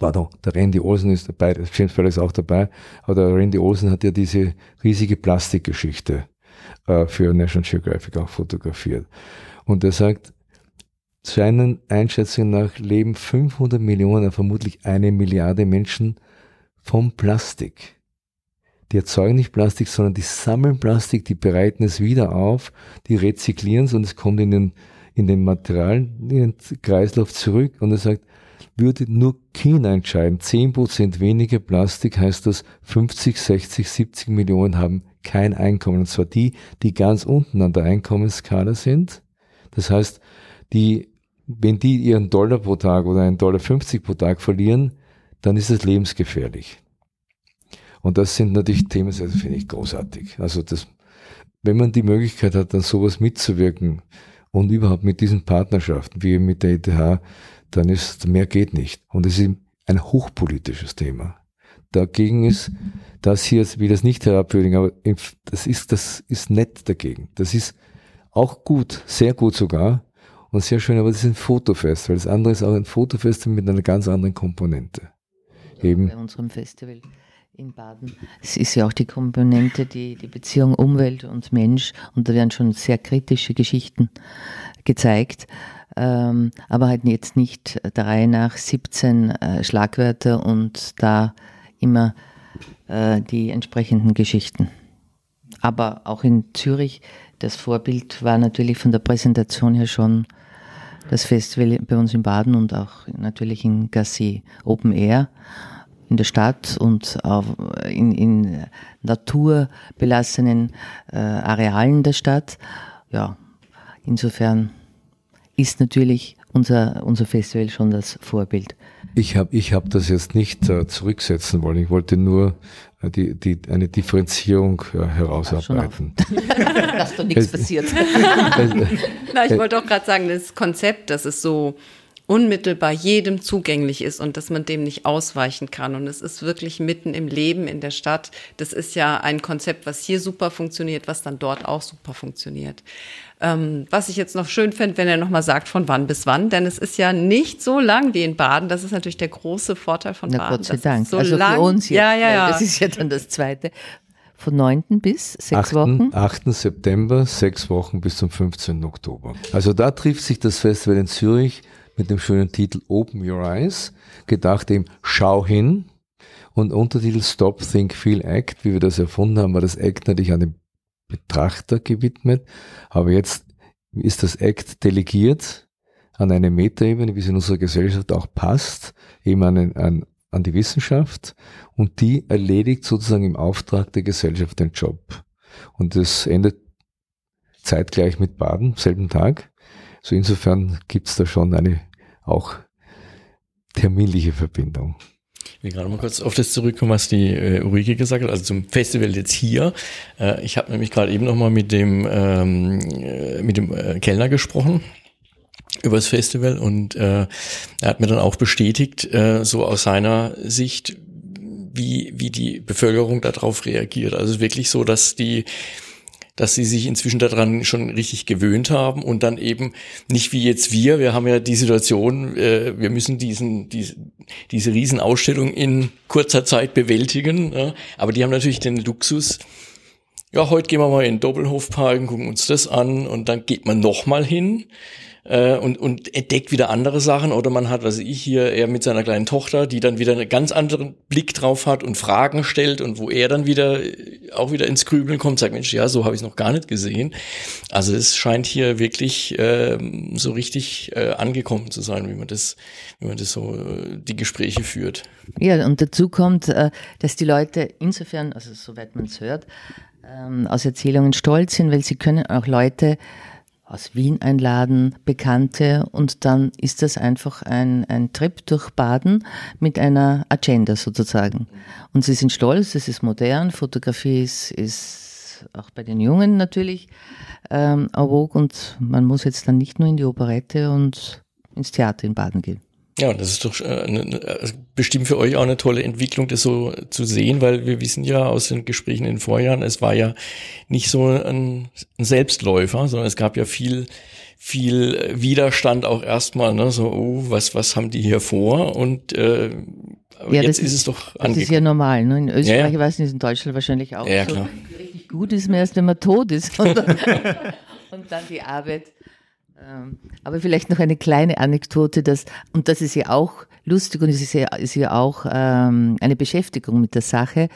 Pardon, der Randy Olsen ist dabei, James Belloc ist auch dabei. Aber der Randy Olsen hat ja diese riesige Plastikgeschichte äh, für National Geographic auch fotografiert. Und er sagt, seinen Einschätzungen nach leben 500 Millionen, vermutlich eine Milliarde Menschen vom Plastik. Die erzeugen nicht Plastik, sondern die sammeln Plastik, die bereiten es wieder auf, die rezyklieren es und es kommt in den, in den Materialkreislauf zurück und er sagt, würde nur China entscheiden, 10% weniger Plastik heißt das 50, 60, 70 Millionen haben kein Einkommen. Und zwar die, die ganz unten an der Einkommensskala sind. Das heißt, die, wenn die ihren Dollar pro Tag oder einen Dollar 50 pro Tag verlieren, dann ist es lebensgefährlich. Und das sind natürlich Themen, das finde ich großartig. Also das, wenn man die Möglichkeit hat, dann sowas mitzuwirken und überhaupt mit diesen Partnerschaften, wie mit der ETH, dann ist, mehr geht nicht. Und es ist ein hochpolitisches Thema. Dagegen ist das hier, wie das nicht herabwürdigen, aber das ist, das ist nett dagegen. Das ist auch gut, sehr gut sogar und sehr schön, aber das ist ein Fotofest, weil das andere ist auch ein Fotofest mit einer ganz anderen Komponente. Eben. Bei unserem Festival in Baden. Es ist ja auch die Komponente, die, die Beziehung Umwelt und Mensch und da werden schon sehr kritische Geschichten gezeigt ähm, aber halt jetzt nicht der Reihe nach 17 äh, Schlagwörter und da immer äh, die entsprechenden Geschichten. Aber auch in Zürich, das Vorbild war natürlich von der Präsentation her schon das Festival bei uns in Baden und auch natürlich in Gassi Open Air in der Stadt und in, in naturbelassenen äh, Arealen der Stadt. Ja, insofern ist natürlich unser, unser Festival schon das Vorbild. Ich habe ich hab das jetzt nicht äh, zurücksetzen wollen. Ich wollte nur äh, die, die, eine Differenzierung äh, herausarbeiten. Dass doch nichts passiert. Na, ich wollte auch gerade sagen, das Konzept, das ist so unmittelbar jedem zugänglich ist und dass man dem nicht ausweichen kann. Und es ist wirklich mitten im Leben in der Stadt. Das ist ja ein Konzept, was hier super funktioniert, was dann dort auch super funktioniert. Ähm, was ich jetzt noch schön finde, wenn er nochmal sagt, von wann bis wann, denn es ist ja nicht so lang wie in Baden. Das ist natürlich der große Vorteil von Na, Baden. Gott sei Dank. So also lang. für uns jetzt, ja, ja, ja. Das ist ja dann das Zweite. Von 9. bis sechs 8. Wochen. 8. September, sechs Wochen bis zum 15. Oktober. Also da trifft sich das Festival in Zürich mit dem schönen Titel Open Your Eyes, gedacht eben Schau hin und Untertitel Stop, Think, Feel, Act. Wie wir das erfunden haben, war das Act natürlich an den Betrachter gewidmet, aber jetzt ist das Act delegiert an eine Metaebene, wie es in unserer Gesellschaft auch passt, eben an, an, an die Wissenschaft und die erledigt sozusagen im Auftrag der Gesellschaft den Job. Und das endet zeitgleich mit Baden, selben Tag. So insofern gibt es da schon eine auch terminliche Verbindung. Ich will gerade mal kurz auf das zurückkommen, was die äh, Ulrike gesagt hat, also zum Festival jetzt hier. Äh, ich habe nämlich gerade eben nochmal mit dem, ähm, äh, mit dem äh, Kellner gesprochen über das Festival und äh, er hat mir dann auch bestätigt, äh, so aus seiner Sicht, wie, wie die Bevölkerung darauf reagiert. Also wirklich so, dass die dass sie sich inzwischen daran schon richtig gewöhnt haben und dann eben nicht wie jetzt wir, wir haben ja die Situation, äh, wir müssen diesen, diese, diese Riesenausstellung in kurzer Zeit bewältigen, ja, aber die haben natürlich den Luxus, ja, heute gehen wir mal in den Doppelhofpark und gucken uns das an und dann geht man nochmal hin äh, und, und entdeckt wieder andere Sachen oder man hat, was ich hier, er mit seiner kleinen Tochter, die dann wieder einen ganz anderen Blick drauf hat und Fragen stellt und wo er dann wieder auch wieder ins Grübeln kommt, sagt, Mensch, ja, so habe ich es noch gar nicht gesehen. Also es scheint hier wirklich äh, so richtig äh, angekommen zu sein, wie man das, wie man das so äh, die Gespräche führt. Ja, und dazu kommt, äh, dass die Leute insofern, also soweit man es hört, ähm, aus Erzählungen stolz sind, weil sie können auch Leute aus Wien einladen, Bekannte und dann ist das einfach ein, ein Trip durch Baden mit einer Agenda sozusagen. Und sie sind stolz, es ist modern, Fotografie ist, ist auch bei den Jungen natürlich ähm, vogue und man muss jetzt dann nicht nur in die Operette und ins Theater in Baden gehen. Ja, das ist doch äh, ne, also bestimmt für euch auch eine tolle Entwicklung, das so zu sehen, weil wir wissen ja aus den Gesprächen in den Vorjahren, es war ja nicht so ein, Selbstläufer, sondern es gab ja viel viel Widerstand auch erstmal, ne, so, oh, was, was haben die hier vor? Und äh, ja, jetzt ist, ist, es doch Das ist ja normal. Ne? In Österreich, ja, ja. ich weiß nicht, in Deutschland wahrscheinlich auch ja, so. Klar. Richtig gut ist man erst, wenn man tot ist. und dann die Arbeit aber vielleicht noch eine kleine Anekdote, dass, und das ist ja auch lustig und es ist ja, ist ja auch ähm, eine Beschäftigung mit der Sache.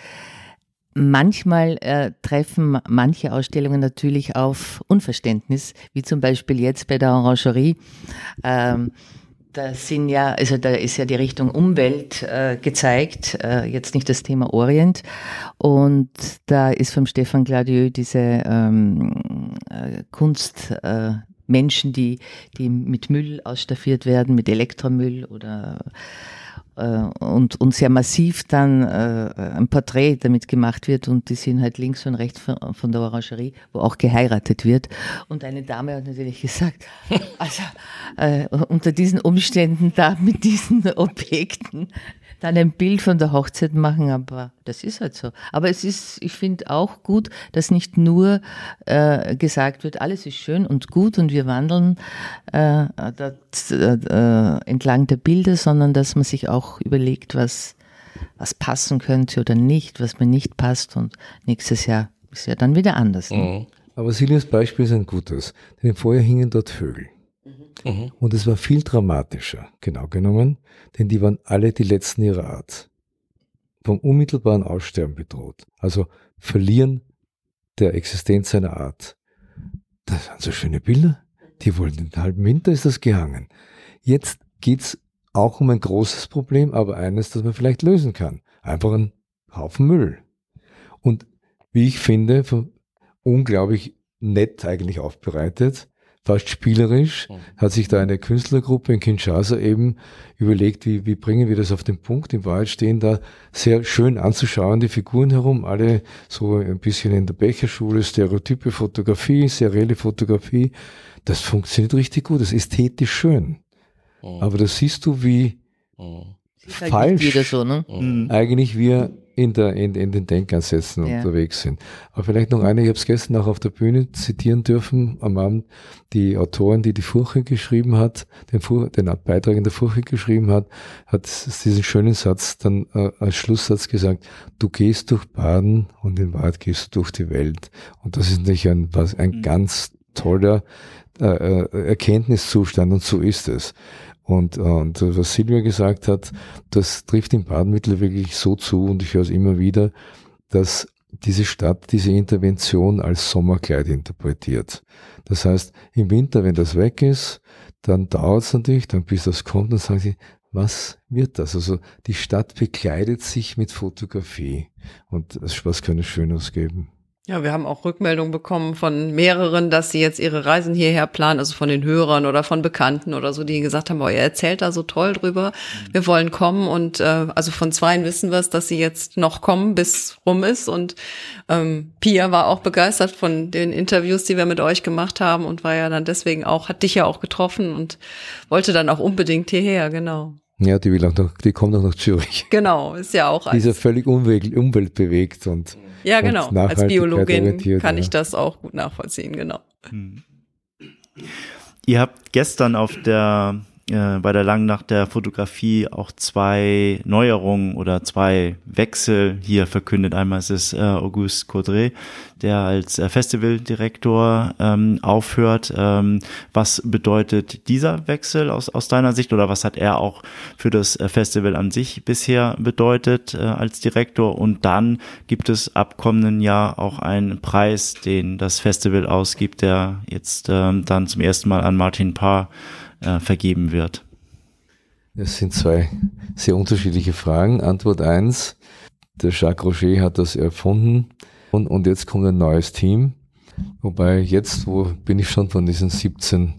Manchmal äh, treffen manche Ausstellungen natürlich auf Unverständnis, wie zum Beispiel jetzt bei der Orangerie. Ähm, da sind ja, also da ist ja die Richtung Umwelt äh, gezeigt, äh, jetzt nicht das Thema Orient. Und da ist vom Stefan Gladieux diese ähm, äh, Kunst, äh, Menschen, die, die mit Müll ausstaffiert werden, mit Elektromüll oder äh, und, und sehr massiv dann äh, ein Porträt damit gemacht wird und die sind halt links und rechts von, von der Orangerie, wo auch geheiratet wird. Und eine Dame hat natürlich gesagt, also äh, unter diesen Umständen da mit diesen Objekten dann ein Bild von der Hochzeit machen, aber das ist halt so. Aber es ist, ich finde auch gut, dass nicht nur äh, gesagt wird, alles ist schön und gut und wir wandeln äh, das, äh, entlang der Bilder, sondern dass man sich auch überlegt, was, was passen könnte oder nicht, was mir nicht passt und nächstes Jahr ist ja dann wieder anders. Ne? Mhm. Aber Silvias Beispiel ist ein gutes, denn vorher hingen dort Vögel. Mhm. Und es war viel dramatischer, genau genommen, denn die waren alle die letzten ihrer Art. Vom unmittelbaren Aussterben bedroht. Also verlieren der Existenz seiner Art. Das sind so schöne Bilder. Die wollen den halben Winter ist das gehangen. Jetzt geht's auch um ein großes Problem, aber eines, das man vielleicht lösen kann. Einfach ein Haufen Müll. Und wie ich finde, unglaublich nett eigentlich aufbereitet fast spielerisch, mhm. hat sich da eine Künstlergruppe in Kinshasa eben überlegt, wie, wie bringen wir das auf den Punkt. In Wahrheit stehen da sehr schön anzuschauen die Figuren herum, alle so ein bisschen in der Becherschule, Stereotype Fotografie, serielle Fotografie. Das funktioniert richtig gut, das ist ästhetisch schön. Mhm. Aber da siehst du, wie mhm. falsch so, ne? eigentlich wir in, der, in, in den Denkansätzen ja. unterwegs sind. Aber vielleicht noch eine, ich habe es gestern auch auf der Bühne zitieren dürfen, am Abend, die Autorin, die die Furche geschrieben hat, den, Fur den Beitrag in der Furche geschrieben hat, hat diesen schönen Satz dann äh, als Schlusssatz gesagt, du gehst durch Baden und in Wahrheit gehst du durch die Welt. Und das ist natürlich ein, was, ein mhm. ganz toller äh, äh Erkenntniszustand und so ist es. Und, und was Silvia gesagt hat, das trifft in Baden wirklich so zu und ich höre es immer wieder, dass diese Stadt diese Intervention als Sommerkleid interpretiert. Das heißt, im Winter, wenn das weg ist, dann dauert es natürlich, dann bis das kommt, dann sagen sie, was wird das? Also die Stadt bekleidet sich mit Fotografie und was könnte Schöneres geben? Ja, wir haben auch Rückmeldungen bekommen von mehreren, dass sie jetzt ihre Reisen hierher planen, also von den Hörern oder von Bekannten oder so, die gesagt haben, boah, ihr erzählt da so toll drüber, wir wollen kommen und äh, also von zweien wissen wir es, dass sie jetzt noch kommen, bis rum ist und ähm, Pia war auch begeistert von den Interviews, die wir mit euch gemacht haben und war ja dann deswegen auch, hat dich ja auch getroffen und wollte dann auch unbedingt hierher, genau. Ja, die will auch noch, die kommt auch nach Zürich. Genau, ist ja auch. Die ist ja völlig umwelt, umweltbewegt und ja, genau. Als Biologin kann ich das auch gut nachvollziehen, genau. Hm. Ihr habt gestern auf der äh, bei der langen Nacht der Fotografie auch zwei Neuerungen oder zwei Wechsel hier verkündet. Einmal ist es äh, Auguste Caudré, der als äh, Festivaldirektor ähm, aufhört. Ähm, was bedeutet dieser Wechsel aus, aus deiner Sicht oder was hat er auch für das äh, Festival an sich bisher bedeutet äh, als Direktor? Und dann gibt es ab kommenden Jahr auch einen Preis, den das Festival ausgibt, der jetzt ähm, dann zum ersten Mal an Martin Parr äh, vergeben wird? Das sind zwei sehr unterschiedliche Fragen. Antwort eins: der Jacques Roger hat das erfunden und, und jetzt kommt ein neues Team. Wobei jetzt, wo bin ich schon von diesen 17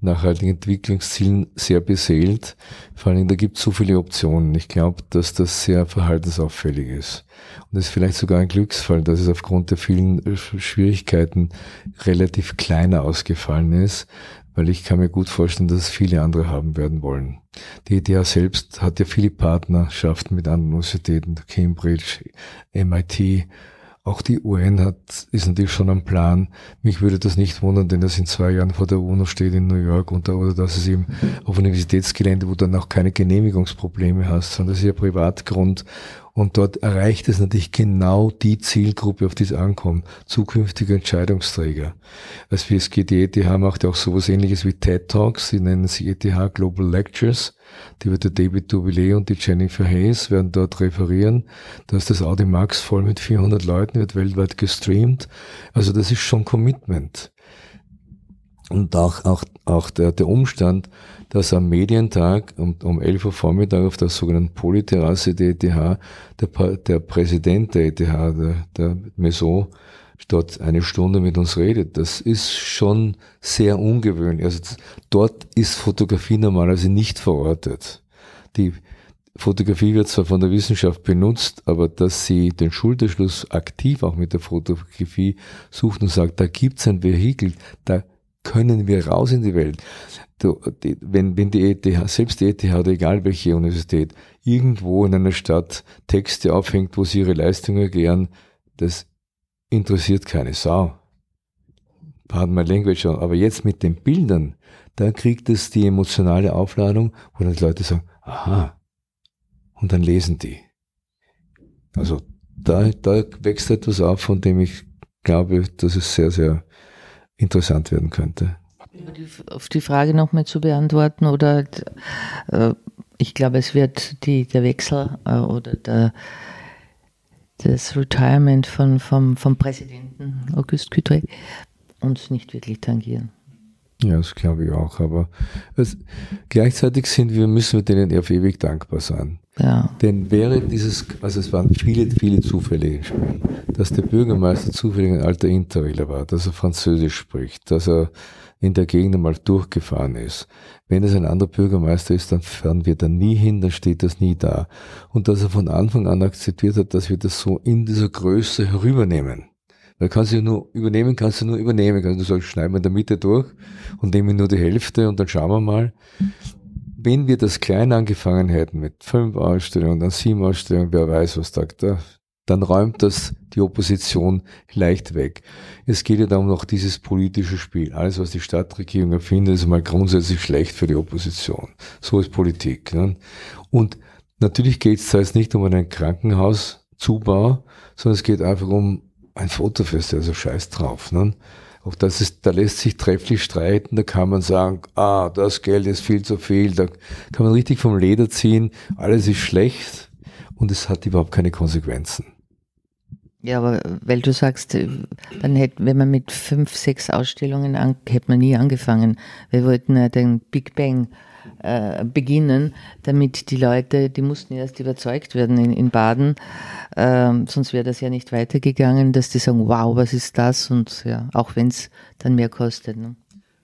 nachhaltigen Entwicklungszielen sehr beseelt. Vor allem, da gibt es so viele Optionen. Ich glaube, dass das sehr verhaltensauffällig ist. Und es ist vielleicht sogar ein Glücksfall, dass es aufgrund der vielen Schwierigkeiten relativ kleiner ausgefallen ist, weil ich kann mir gut vorstellen, dass es viele andere haben werden wollen. Die ETH selbst hat ja viele Partnerschaften mit anderen Universitäten, Cambridge, MIT, auch die UN hat, ist natürlich schon am Plan. Mich würde das nicht wundern, denn das in zwei Jahren vor der UNO steht in New York und da, oder dass es eben auf Universitätsgelände, wo du dann auch keine Genehmigungsprobleme hast, sondern das ist ja Privatgrund Und dort erreicht es natürlich genau die Zielgruppe, auf die es ankommt, zukünftige Entscheidungsträger. Also wie es geht, die ETH macht ja auch sowas ähnliches wie TED Talks, die nennen sich ETH Global Lectures. Die wird der David Duvillet und die Jennifer Hayes werden dort referieren. Da ist das Audi Max voll mit 400 Leuten, wird weltweit gestreamt. Also das ist schon Commitment. Und auch, auch, auch der, der Umstand, dass am Medientag um, um 11 Uhr Vormittag auf der sogenannten Polyterrasse der ETH der, der Präsident der ETH, der, der Maison, dort eine Stunde mit uns redet. Das ist schon sehr ungewöhnlich. Also dort ist Fotografie normalerweise nicht verortet. Die Fotografie wird zwar von der Wissenschaft benutzt, aber dass sie den Schulterschluss aktiv auch mit der Fotografie sucht und sagt, da gibt's ein Vehikel, da können wir raus in die Welt. Du, die, wenn, wenn die ETH, selbst die ETH oder egal welche Universität, irgendwo in einer Stadt Texte aufhängt, wo sie ihre Leistungen erklären, das interessiert keine Sau. Pardon my language, aber jetzt mit den Bildern, da kriegt es die emotionale Aufladung, wo dann die Leute sagen, aha, und dann lesen die. Also da, da wächst etwas auf, von dem ich glaube, dass es sehr, sehr interessant werden könnte. Auf die Frage nochmal zu beantworten, oder äh, ich glaube, es wird die, der Wechsel äh, oder der, das Retirement von, vom, vom Präsidenten Auguste Cutré uns nicht wirklich tangieren. Ja, das glaube ich auch. Aber es, gleichzeitig sind wir, müssen wir denen auf ewig dankbar sein. Ja. Denn während dieses, also es waren viele, viele Zufälle im Spiel, dass der Bürgermeister zufällig ein alter Interrailer war, dass er Französisch spricht, dass er in der Gegend einmal durchgefahren ist. Wenn es ein anderer Bürgermeister ist, dann fahren wir da nie hin, dann steht das nie da. Und dass er von Anfang an akzeptiert hat, dass wir das so in dieser Größe herübernehmen. Weil kannst du nur übernehmen, kannst du nur übernehmen. Kannst du sagen, schneiden wir in der Mitte durch und nehmen nur die Hälfte und dann schauen wir mal wenn wir das klein angefangen hätten mit fünf Ausstellungen, dann sieben Ausstellungen, wer weiß, was da, dann räumt das die Opposition leicht weg. Es geht ja darum noch dieses politische Spiel. Alles, was die Stadtregierung erfindet, ist mal grundsätzlich schlecht für die Opposition. So ist Politik. Ne? Und natürlich geht es da jetzt nicht um einen Krankenhauszubau, sondern es geht einfach um ein Fotofest, also scheiß drauf. Ne? Auch das ist, da lässt sich trefflich streiten, da kann man sagen, ah, das Geld ist viel zu viel, da kann man richtig vom Leder ziehen, alles ist schlecht und es hat überhaupt keine Konsequenzen. Ja, aber weil du sagst, äh, dann hätte, wenn man mit fünf, sechs Ausstellungen an, hätte man nie angefangen. Wir wollten ja den Big Bang äh, beginnen, damit die Leute, die mussten erst überzeugt werden in, in Baden, ähm, sonst wäre das ja nicht weitergegangen, dass die sagen, wow, was ist das? Und ja, auch wenn es dann mehr kostet. Ne?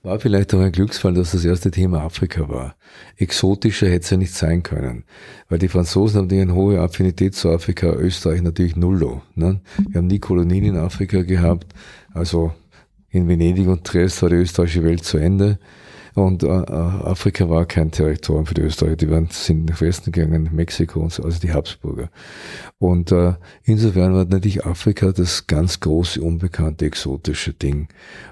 War vielleicht auch ein Glücksfall, dass das erste Thema Afrika war. Exotischer hätte es ja nicht sein können. Weil die Franzosen haben eine hohe Affinität zu Afrika, Österreich natürlich nullo. Ne? Wir haben nie Kolonien in Afrika gehabt. Also in Venedig und Triest war die österreichische Welt zu Ende. Und äh, äh, Afrika war kein Territorium für die Österreicher, die waren, sind nach Westen gegangen, Mexiko und so, also die Habsburger. Und äh, insofern war natürlich Afrika das ganz große, unbekannte, exotische Ding.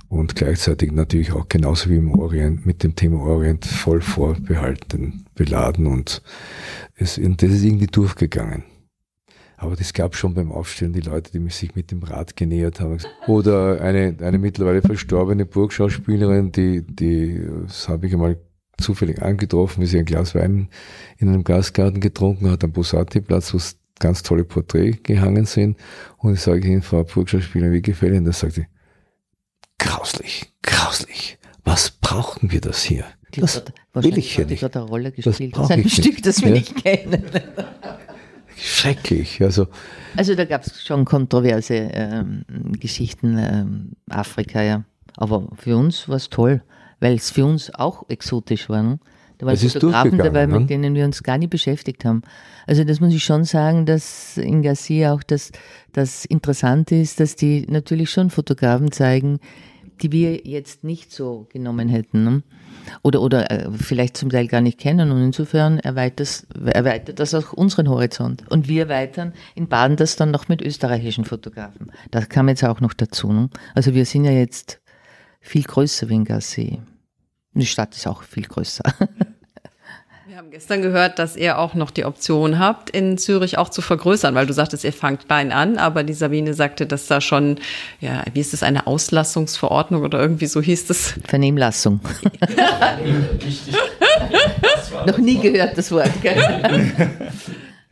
Und gleichzeitig natürlich auch genauso wie im Orient, mit dem Thema Orient voll vorbehalten, beladen und, es, und das ist irgendwie durchgegangen. Aber das gab schon beim Aufstellen die Leute, die sich mit dem Rad genähert haben. Oder eine, eine mittlerweile verstorbene Burgschauspielerin, die, die, das habe ich einmal zufällig angetroffen, wie sie ein Glas Wein in einem Gastgarten getrunken hat, am Bosati-Platz, wo ganz tolle Porträts gehangen sind. Und ich sage Ihnen, Frau Burgschauspielerin, wie gefällt Ihnen das? Sagt sie, grauslich, grauslich. Was brauchen wir das hier? Die das will ich hier nicht. Die hat eine Rolle gespielt. Das, das ist ein Stück, das will ja? ich kennen schrecklich. Also, also da gab es schon kontroverse ähm, Geschichten, ähm, Afrika, ja. Aber für uns war es toll, weil es für uns auch exotisch war. Ne? Da waren Fotografen dabei, ne? mit denen wir uns gar nicht beschäftigt haben. Also das muss ich schon sagen, dass in Garcia auch das, das Interessante ist, dass die natürlich schon Fotografen zeigen, die wir jetzt nicht so genommen hätten. Ne? Oder, oder äh, vielleicht zum Teil gar nicht kennen. Und insofern erweitert, das auch unseren Horizont. Und wir erweitern in Baden das dann noch mit österreichischen Fotografen. Das kam jetzt auch noch dazu. Ne? Also wir sind ja jetzt viel größer wie in Gassee. Die Stadt ist auch viel größer. Wir haben gestern gehört, dass ihr auch noch die Option habt, in Zürich auch zu vergrößern, weil du sagtest, ihr fangt klein an, aber die Sabine sagte, dass da schon, ja, wie ist es, eine Auslassungsverordnung oder irgendwie so hieß es? Vernehmlassung. noch nie gehört das Wort. Gell?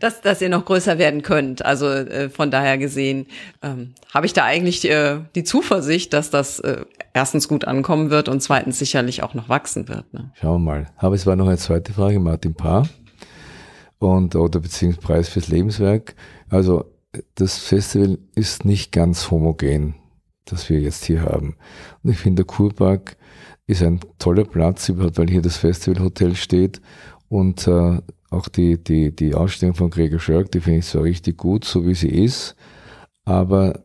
dass, dass ihr noch größer werden könnt. Also äh, von daher gesehen ähm, habe ich da eigentlich äh, die Zuversicht, dass das äh, erstens gut ankommen wird und zweitens sicherlich auch noch wachsen wird. Ne? Schauen wir mal. Aber es war noch eine zweite Frage, Martin Paar und oder beziehungsweise Preis fürs Lebenswerk. Also das Festival ist nicht ganz homogen, das wir jetzt hier haben. Und ich finde, der Kurpark ist ein toller Platz, überhaupt, weil hier das Festivalhotel steht und äh, auch die, die, die Ausstellung von Gregor Schörk, die finde ich so richtig gut, so wie sie ist. Aber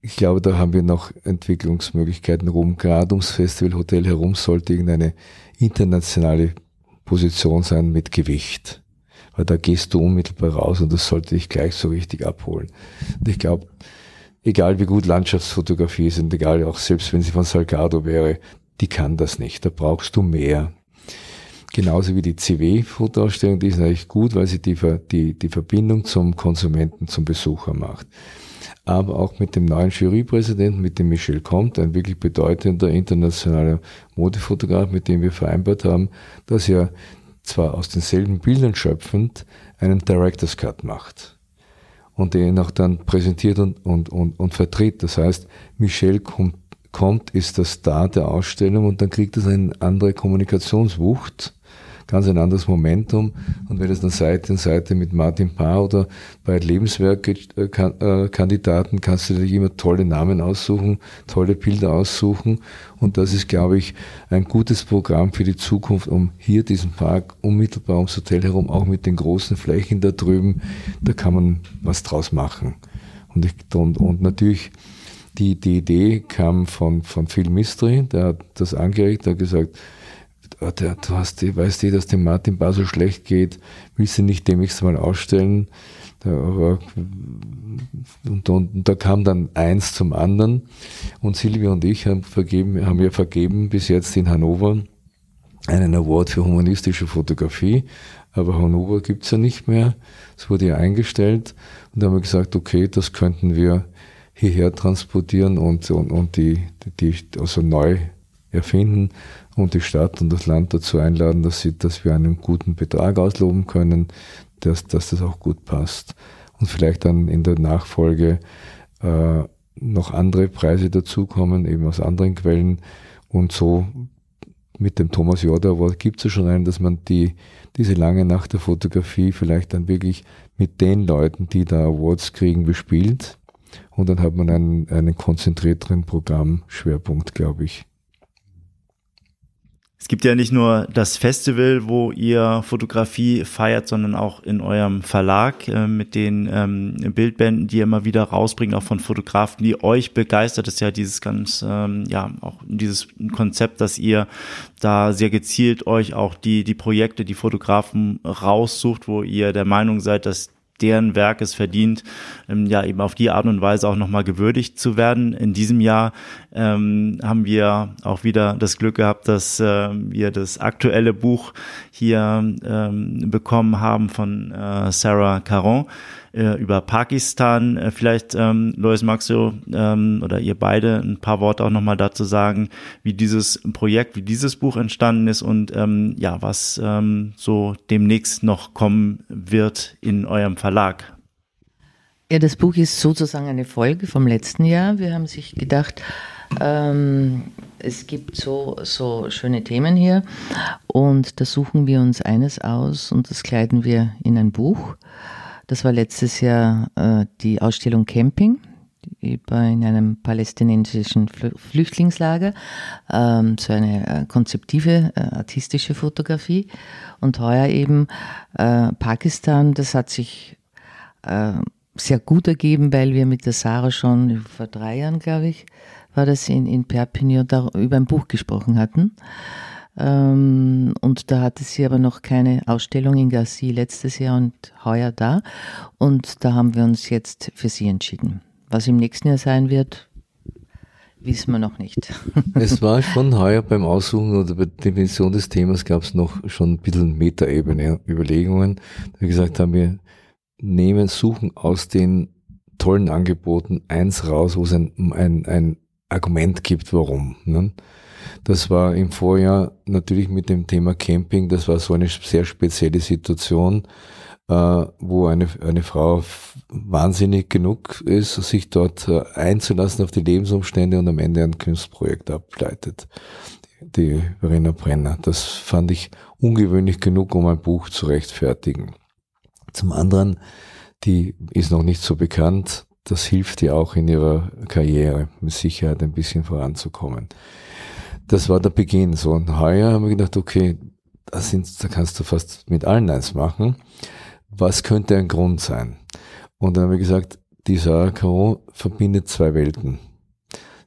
ich glaube, da haben wir noch Entwicklungsmöglichkeiten rum. Gerade ums Festivalhotel herum sollte irgendeine internationale Position sein mit Gewicht. Weil da gehst du unmittelbar raus und das sollte dich gleich so richtig abholen. Und ich glaube, egal wie gut Landschaftsfotografie ist und egal auch selbst wenn sie von Salgado wäre, die kann das nicht. Da brauchst du mehr. Genauso wie die CW-Fotoausstellung, die ist natürlich gut, weil sie die, die, die Verbindung zum Konsumenten, zum Besucher macht. Aber auch mit dem neuen Jurypräsidenten, mit dem Michel Comte, ein wirklich bedeutender internationaler Modefotograf, mit dem wir vereinbart haben, dass er zwar aus denselben Bildern schöpfend einen Director's Cut macht und den auch dann präsentiert und, und, und, und vertritt. Das heißt, Michel kommt, ist der Star der Ausstellung und dann kriegt es eine andere Kommunikationswucht ganz ein anderes Momentum. Und wenn es dann Seite an Seite mit Martin Paar oder bei Lebenswerke-Kandidaten äh, kannst du dir immer tolle Namen aussuchen, tolle Bilder aussuchen. Und das ist, glaube ich, ein gutes Programm für die Zukunft, um hier diesen Park unmittelbar ums Hotel herum, auch mit den großen Flächen da drüben, da kann man was draus machen. Und, ich, und, und natürlich, die, die Idee kam von, von Phil Mistry, der hat das angeregt, der hat gesagt, du hast weißt du, dass dem Martin Bar so schlecht geht, willst du nicht demnächst mal ausstellen? Da, und, und, da kam dann eins zum anderen. Und Silvia und ich haben vergeben, haben ja vergeben bis jetzt in Hannover einen Award für humanistische Fotografie. Aber Hannover gibt's ja nicht mehr. Es wurde ja eingestellt. Und da haben wir gesagt, okay, das könnten wir hierher transportieren und, und, und die, die, also neu erfinden und die Stadt und das Land dazu einladen, dass, sie, dass wir einen guten Betrag ausloben können, dass, dass das auch gut passt. Und vielleicht dann in der Nachfolge äh, noch andere Preise dazukommen, eben aus anderen Quellen. Und so mit dem Thomas Jorda Award gibt es ja schon einen, dass man die, diese lange Nacht der Fotografie vielleicht dann wirklich mit den Leuten, die da Awards kriegen, bespielt. Und dann hat man einen, einen konzentrierteren Programmschwerpunkt, glaube ich. Es gibt ja nicht nur das Festival, wo ihr Fotografie feiert, sondern auch in eurem Verlag äh, mit den ähm, Bildbänden, die ihr immer wieder rausbringt, auch von Fotografen, die euch begeistert. Das ist ja dieses ganz, ähm, ja, auch dieses Konzept, dass ihr da sehr gezielt euch auch die, die Projekte, die Fotografen raussucht, wo ihr der Meinung seid, dass deren Werk es verdient, ähm, ja eben auf die Art und Weise auch nochmal gewürdigt zu werden. In diesem Jahr ähm, haben wir auch wieder das Glück gehabt, dass äh, wir das aktuelle Buch hier ähm, bekommen haben von äh, Sarah Caron äh, über Pakistan. Äh, vielleicht, ähm, Lois, du ähm, oder ihr beide ein paar Worte auch nochmal dazu sagen, wie dieses Projekt, wie dieses Buch entstanden ist und ähm, ja, was ähm, so demnächst noch kommen wird in eurem Verlag. Ja, das Buch ist sozusagen eine Folge vom letzten Jahr. Wir haben sich gedacht, ähm, es gibt so, so schöne Themen hier und da suchen wir uns eines aus und das kleiden wir in ein Buch. Das war letztes Jahr äh, die Ausstellung Camping in einem palästinensischen Flüchtlingslager, ähm, so eine äh, konzeptive, äh, artistische Fotografie. Und heuer eben äh, Pakistan, das hat sich äh, sehr gut ergeben, weil wir mit der Sarah schon vor drei Jahren, glaube ich, war das in, in Perpignan, da über ein Buch gesprochen hatten. Ähm, und da hatte sie aber noch keine Ausstellung in Garcy letztes Jahr und heuer da. Und da haben wir uns jetzt für sie entschieden. Was im nächsten Jahr sein wird, wissen wir noch nicht. es war schon heuer beim Aussuchen oder bei der Definition des Themas gab es noch schon ein bisschen Metaebene Überlegungen. Wie gesagt haben wir nehmen, suchen aus den tollen Angeboten eins raus, wo es ein, ein, ein Argument gibt, warum. Ne? Das war im Vorjahr natürlich mit dem Thema Camping, das war so eine sehr spezielle Situation, äh, wo eine, eine Frau wahnsinnig genug ist, sich dort äh, einzulassen auf die Lebensumstände und am Ende ein Kunstprojekt ableitet. Die Verena Brenner. Das fand ich ungewöhnlich genug, um ein Buch zu rechtfertigen. Zum anderen, die ist noch nicht so bekannt. Das hilft ihr auch in ihrer Karriere mit Sicherheit ein bisschen voranzukommen. Das war der Beginn. So, und heuer haben wir gedacht, okay, da, sind, da kannst du fast mit allen eins machen. Was könnte ein Grund sein? Und dann haben wir gesagt, die Sarah Caron verbindet zwei Welten.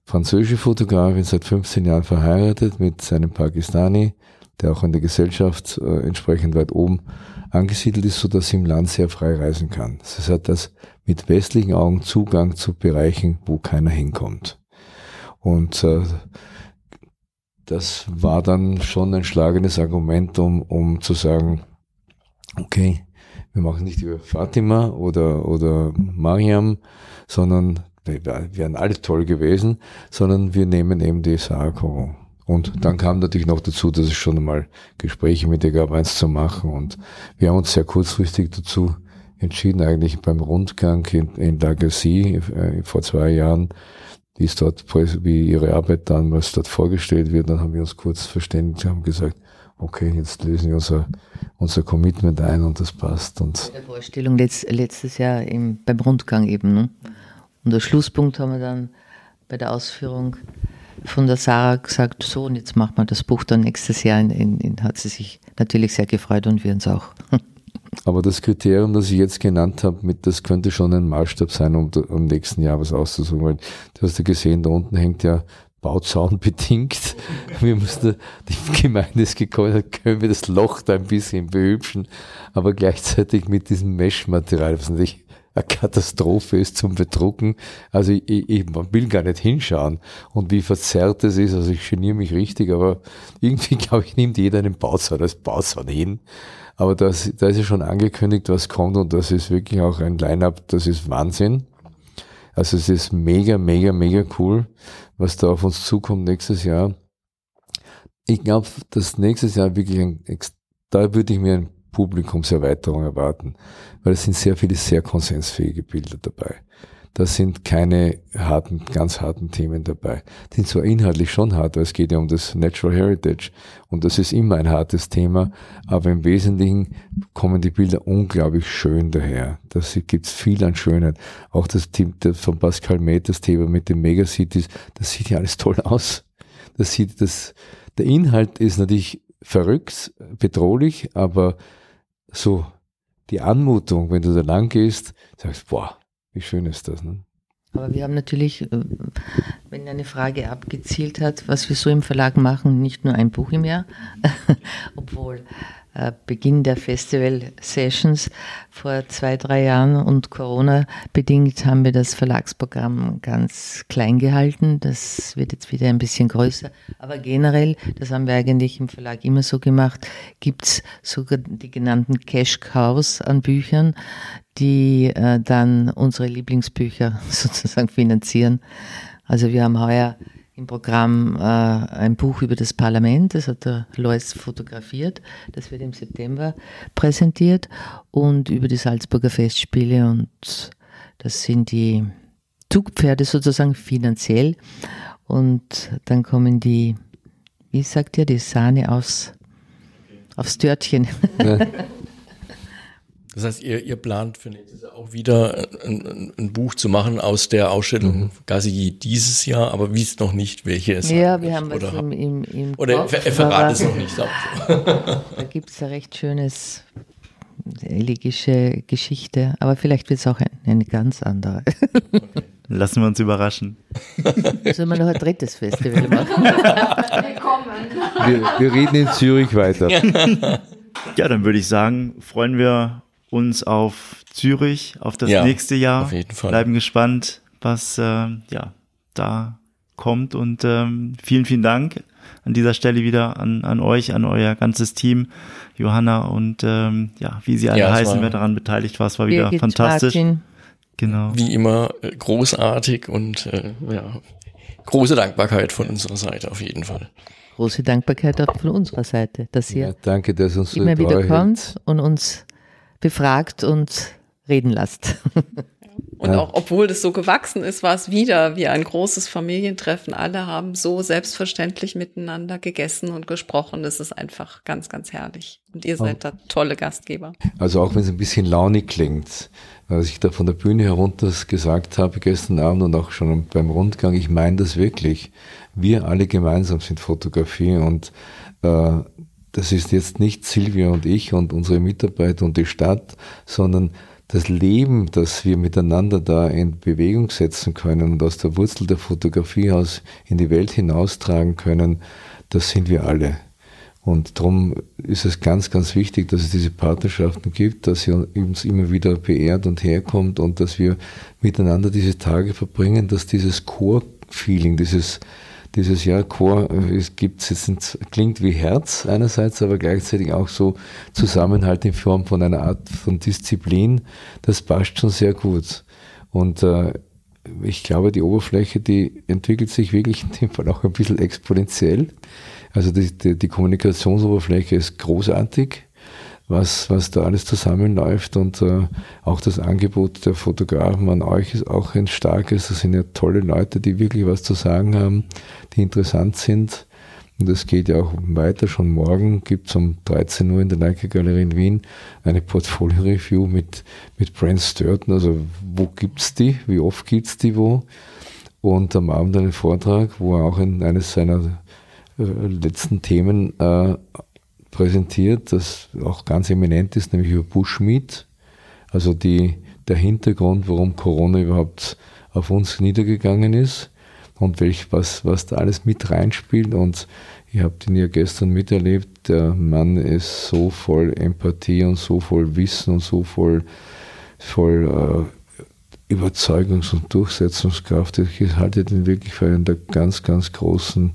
Französische Fotografin, seit 15 Jahren verheiratet mit seinem Pakistani, der auch in der Gesellschaft äh, entsprechend weit oben angesiedelt ist, so dass sie im Land sehr frei reisen kann. Das heißt, das mit westlichen Augen Zugang zu Bereichen, wo keiner hinkommt. Und äh, das war dann schon ein schlagendes Argument, um, um zu sagen, okay, wir machen nicht über Fatima oder, oder Mariam, sondern die wären alle toll gewesen, sondern wir nehmen eben die Sarah Coron. Und dann kam natürlich noch dazu, dass es schon einmal Gespräche mit ihr gab, eins zu machen. Und wir haben uns sehr kurzfristig dazu entschieden, eigentlich beim Rundgang in, in Lagacy äh, vor zwei Jahren, wie es dort, wie ihre Arbeit dann, was dort vorgestellt wird, dann haben wir uns kurz verständigt, haben gesagt, okay, jetzt lösen wir unser, unser Commitment ein und das passt. Und der Vorstellung letzt, letztes Jahr im, beim Rundgang eben. Ne? Und der Schlusspunkt haben wir dann bei der Ausführung von der Sarah gesagt, so und jetzt machen wir das Buch dann nächstes Jahr. In, in, in, hat sie sich natürlich sehr gefreut und wir uns auch. Aber das Kriterium, das ich jetzt genannt habe, mit, das könnte schon ein Maßstab sein, um im nächsten Jahr was auszusuchen. Weil du hast ja gesehen, da unten hängt ja Bauzaun bedingt. Wir mussten, die Gemeinde ist gekommen, können wir das Loch da ein bisschen behübschen, aber gleichzeitig mit diesem Mesh-Material, was natürlich eine Katastrophe ist zum Bedrucken. Also ich, ich, man will gar nicht hinschauen und wie verzerrt es ist. Also ich geniere mich richtig, aber irgendwie glaube ich, nimmt jeder einen Bauzaun als Bauzaun hin. Aber das, da ist ja schon angekündigt, was kommt und das ist wirklich auch ein Line-up, das ist Wahnsinn. Also es ist mega, mega, mega cool, was da auf uns zukommt nächstes Jahr. Ich glaube, dass nächstes Jahr wirklich ein, da würde ich mir ein Publikumserweiterung erwarten, weil es sind sehr viele sehr konsensfähige Bilder dabei. Da sind keine harten, ganz harten Themen dabei. Die sind zwar inhaltlich schon hart, weil es geht ja um das Natural Heritage und das ist immer ein hartes Thema, aber im Wesentlichen kommen die Bilder unglaublich schön daher. Da gibt es viel an Schönheit. Auch das Team von Pascal Met, das Thema mit den Megacities, das sieht ja alles toll aus. Das sieht, das, der Inhalt ist natürlich verrückt, bedrohlich, aber so die Anmutung, wenn du da lang gehst, sagst, boah, wie schön ist das. Ne? Aber wir haben natürlich, äh, wenn eine Frage abgezielt hat, was wir so im Verlag machen, nicht nur ein Buch im Jahr, obwohl Beginn der Festival-Sessions vor zwei, drei Jahren und Corona bedingt haben wir das Verlagsprogramm ganz klein gehalten. Das wird jetzt wieder ein bisschen größer. Aber generell, das haben wir eigentlich im Verlag immer so gemacht, gibt's sogar die genannten Cash Cows an Büchern, die äh, dann unsere Lieblingsbücher sozusagen finanzieren. Also wir haben heuer im Programm äh, ein Buch über das Parlament, das hat der Lois fotografiert, das wird im September präsentiert und über die Salzburger Festspiele und das sind die Zugpferde sozusagen finanziell und dann kommen die, wie sagt ihr, die Sahne aufs, aufs Törtchen. Ja. Das heißt, ihr, ihr plant für nächstes Jahr auch wieder ein, ein Buch zu machen aus der Ausstellung mhm. quasi dieses Jahr, aber wisst noch nicht, welche es Ja, wir haben was im, im, im Oder Kopf, er verrat es noch nicht. da gibt es ein recht schönes elegische Geschichte, aber vielleicht wird es auch ein, eine ganz andere. Okay. Lassen wir uns überraschen. Sollen wir noch ein drittes Festival machen? Willkommen. Wir, wir reden in Zürich weiter. Ja, dann würde ich sagen, freuen wir uns auf Zürich, auf das ja, nächste Jahr. Auf jeden Fall. Bleiben gespannt, was äh, ja da kommt. Und ähm, vielen, vielen Dank an dieser Stelle wieder an, an euch, an euer ganzes Team, Johanna und ähm, ja, wie sie alle Ja, heißen, wer daran beteiligt war, es war wieder Birgit, fantastisch. Martin, Genau. Wie immer äh, großartig und äh, ja, große Dankbarkeit von unserer Seite auf jeden Fall. große Dankbarkeit auch von unserer Seite, dass ihr Ja, danke, dass uns immer wieder hält. kommt und uns befragt und reden lasst. Und Ja. auch obwohl das so gewachsen ist, war es wieder wie ein großes Familientreffen. Alle haben so selbstverständlich miteinander gegessen und gesprochen. Das ist einfach ganz, ganz herrlich. Und ihr seid da tolle Gastgeber. Also auch wenn es ein bisschen launig klingt, als ich da von der Bühne herunter gesagt habe gestern Abend und auch schon beim Rundgang, ich meine das wirklich. Wir alle gemeinsam sind Fotografie und äh, das ist jetzt nicht Silvia und ich und unsere Mitarbeiter und die Stadt, sondern das Leben, das wir miteinander da in Bewegung setzen können und aus der Wurzel der Fotografie aus in die Welt hinaustragen können, das sind wir alle. Und darum ist es ganz, ganz wichtig, dass es diese Partnerschaften gibt, dass sie uns immer wieder beehrt und herkommt und dass wir miteinander diese Tage verbringen, dass dieses Core-Feeling, dieses, dieses ja, Core, äh, es gibt, es klingt wie Herz einerseits, aber gleichzeitig auch so Zusammenhalt in Form von einer Art von Disziplin, das passt schon sehr gut. Und äh, ich glaube, die Oberfläche, die entwickelt sich wirklich in dem Fall auch ein bisschen exponentiell. Also die, die, die Kommunikationsoberfläche ist großartig, was, was da alles zusammenläuft und äh, auch das Angebot der Fotografen an euch ist auch ein starkes. Das sind ja tolle Leute, die wirklich was zu sagen haben, die interessant sind. Und das geht ja auch weiter. Schon morgen gibt es um 13 Uhr in der Leica Galerie in Wien eine Portfolio-Review mit, mit Brent Sturton. Also wo gibt's die? Wie oft gibt's die wo? Und am Abend einen Vortrag, wo er auch in eines seiner äh, letzten Themen äh, präsentiert, das auch ganz eminent ist, nämlich über Bushmeat. Also die, der Hintergrund, warum Corona überhaupt auf uns niedergegangen ist und welch, was, was da alles mit reinspielt. Und ihr habt ihn ja gestern miterlebt. Der Mann ist so voll Empathie und so voll Wissen und so voll, voll äh, Überzeugungs- und Durchsetzungskraft. Ich halte den wirklich für einen der ganz, ganz großen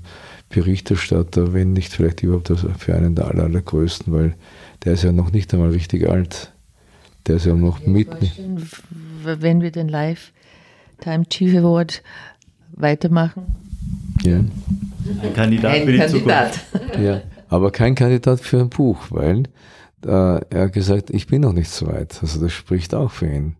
Berichterstatter, wenn nicht vielleicht überhaupt für einen der aller, allergrößten, weil der ist ja noch nicht einmal richtig alt. Der ist ja noch mitten. Wenn wir den Lifetime Chief Award weitermachen. Ja. Ein Kandidat für die Zukunft. Ja, aber kein Kandidat für ein Buch, weil äh, er hat gesagt, ich bin noch nicht so weit. Also das spricht auch für ihn.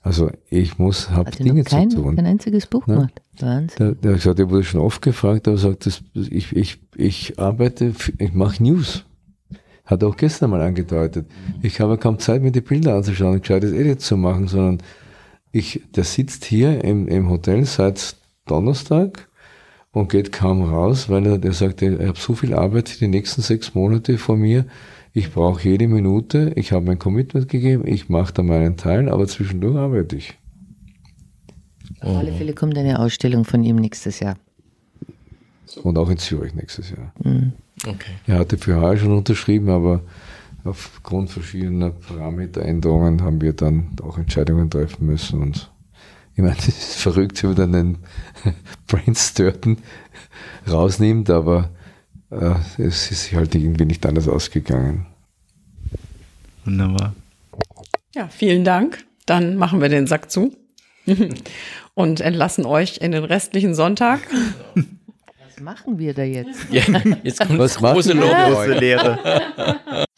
Also ich muss, habe Hat er Dinge noch kein, zu tun. kein einziges Buch Ne? gemacht. Wahnsinn. Der, hat gesagt, er wurde schon oft gefragt, aber er sagt, das, ich, ich, ich arbeite, ich mache News. Hat er auch gestern mal angedeutet. Ich habe kaum Zeit, mir die Bilder anzuschauen und gescheites Edit zu machen, sondern ich, der sitzt hier im, im Hotel seit Donnerstag und geht kaum raus, weil er, der sagt, ich habe so viel Arbeit die nächsten sechs Monate vor mir. Ich brauche jede Minute. Ich habe mein Commitment gegeben. Ich mache da meinen Teil, aber zwischendurch arbeite ich. Auf alle Fälle kommt eine Ausstellung von ihm nächstes Jahr. Und auch in Zürich nächstes Jahr. Okay. Er hatte für heuer schon unterschrieben, aber aufgrund verschiedener Parameteränderungen haben wir dann auch Entscheidungen treffen müssen. Und ich meine, es ist verrückt, wenn man dann einen Brain Sturton rausnimmt, aber äh, es ist sich halt irgendwie nicht anders ausgegangen. Wunderbar. Ja, vielen Dank. Dann machen wir den Sack zu und entlassen euch in den restlichen Sonntag. Was machen wir da jetzt? Ja, jetzt kommt Was. Große Lehre.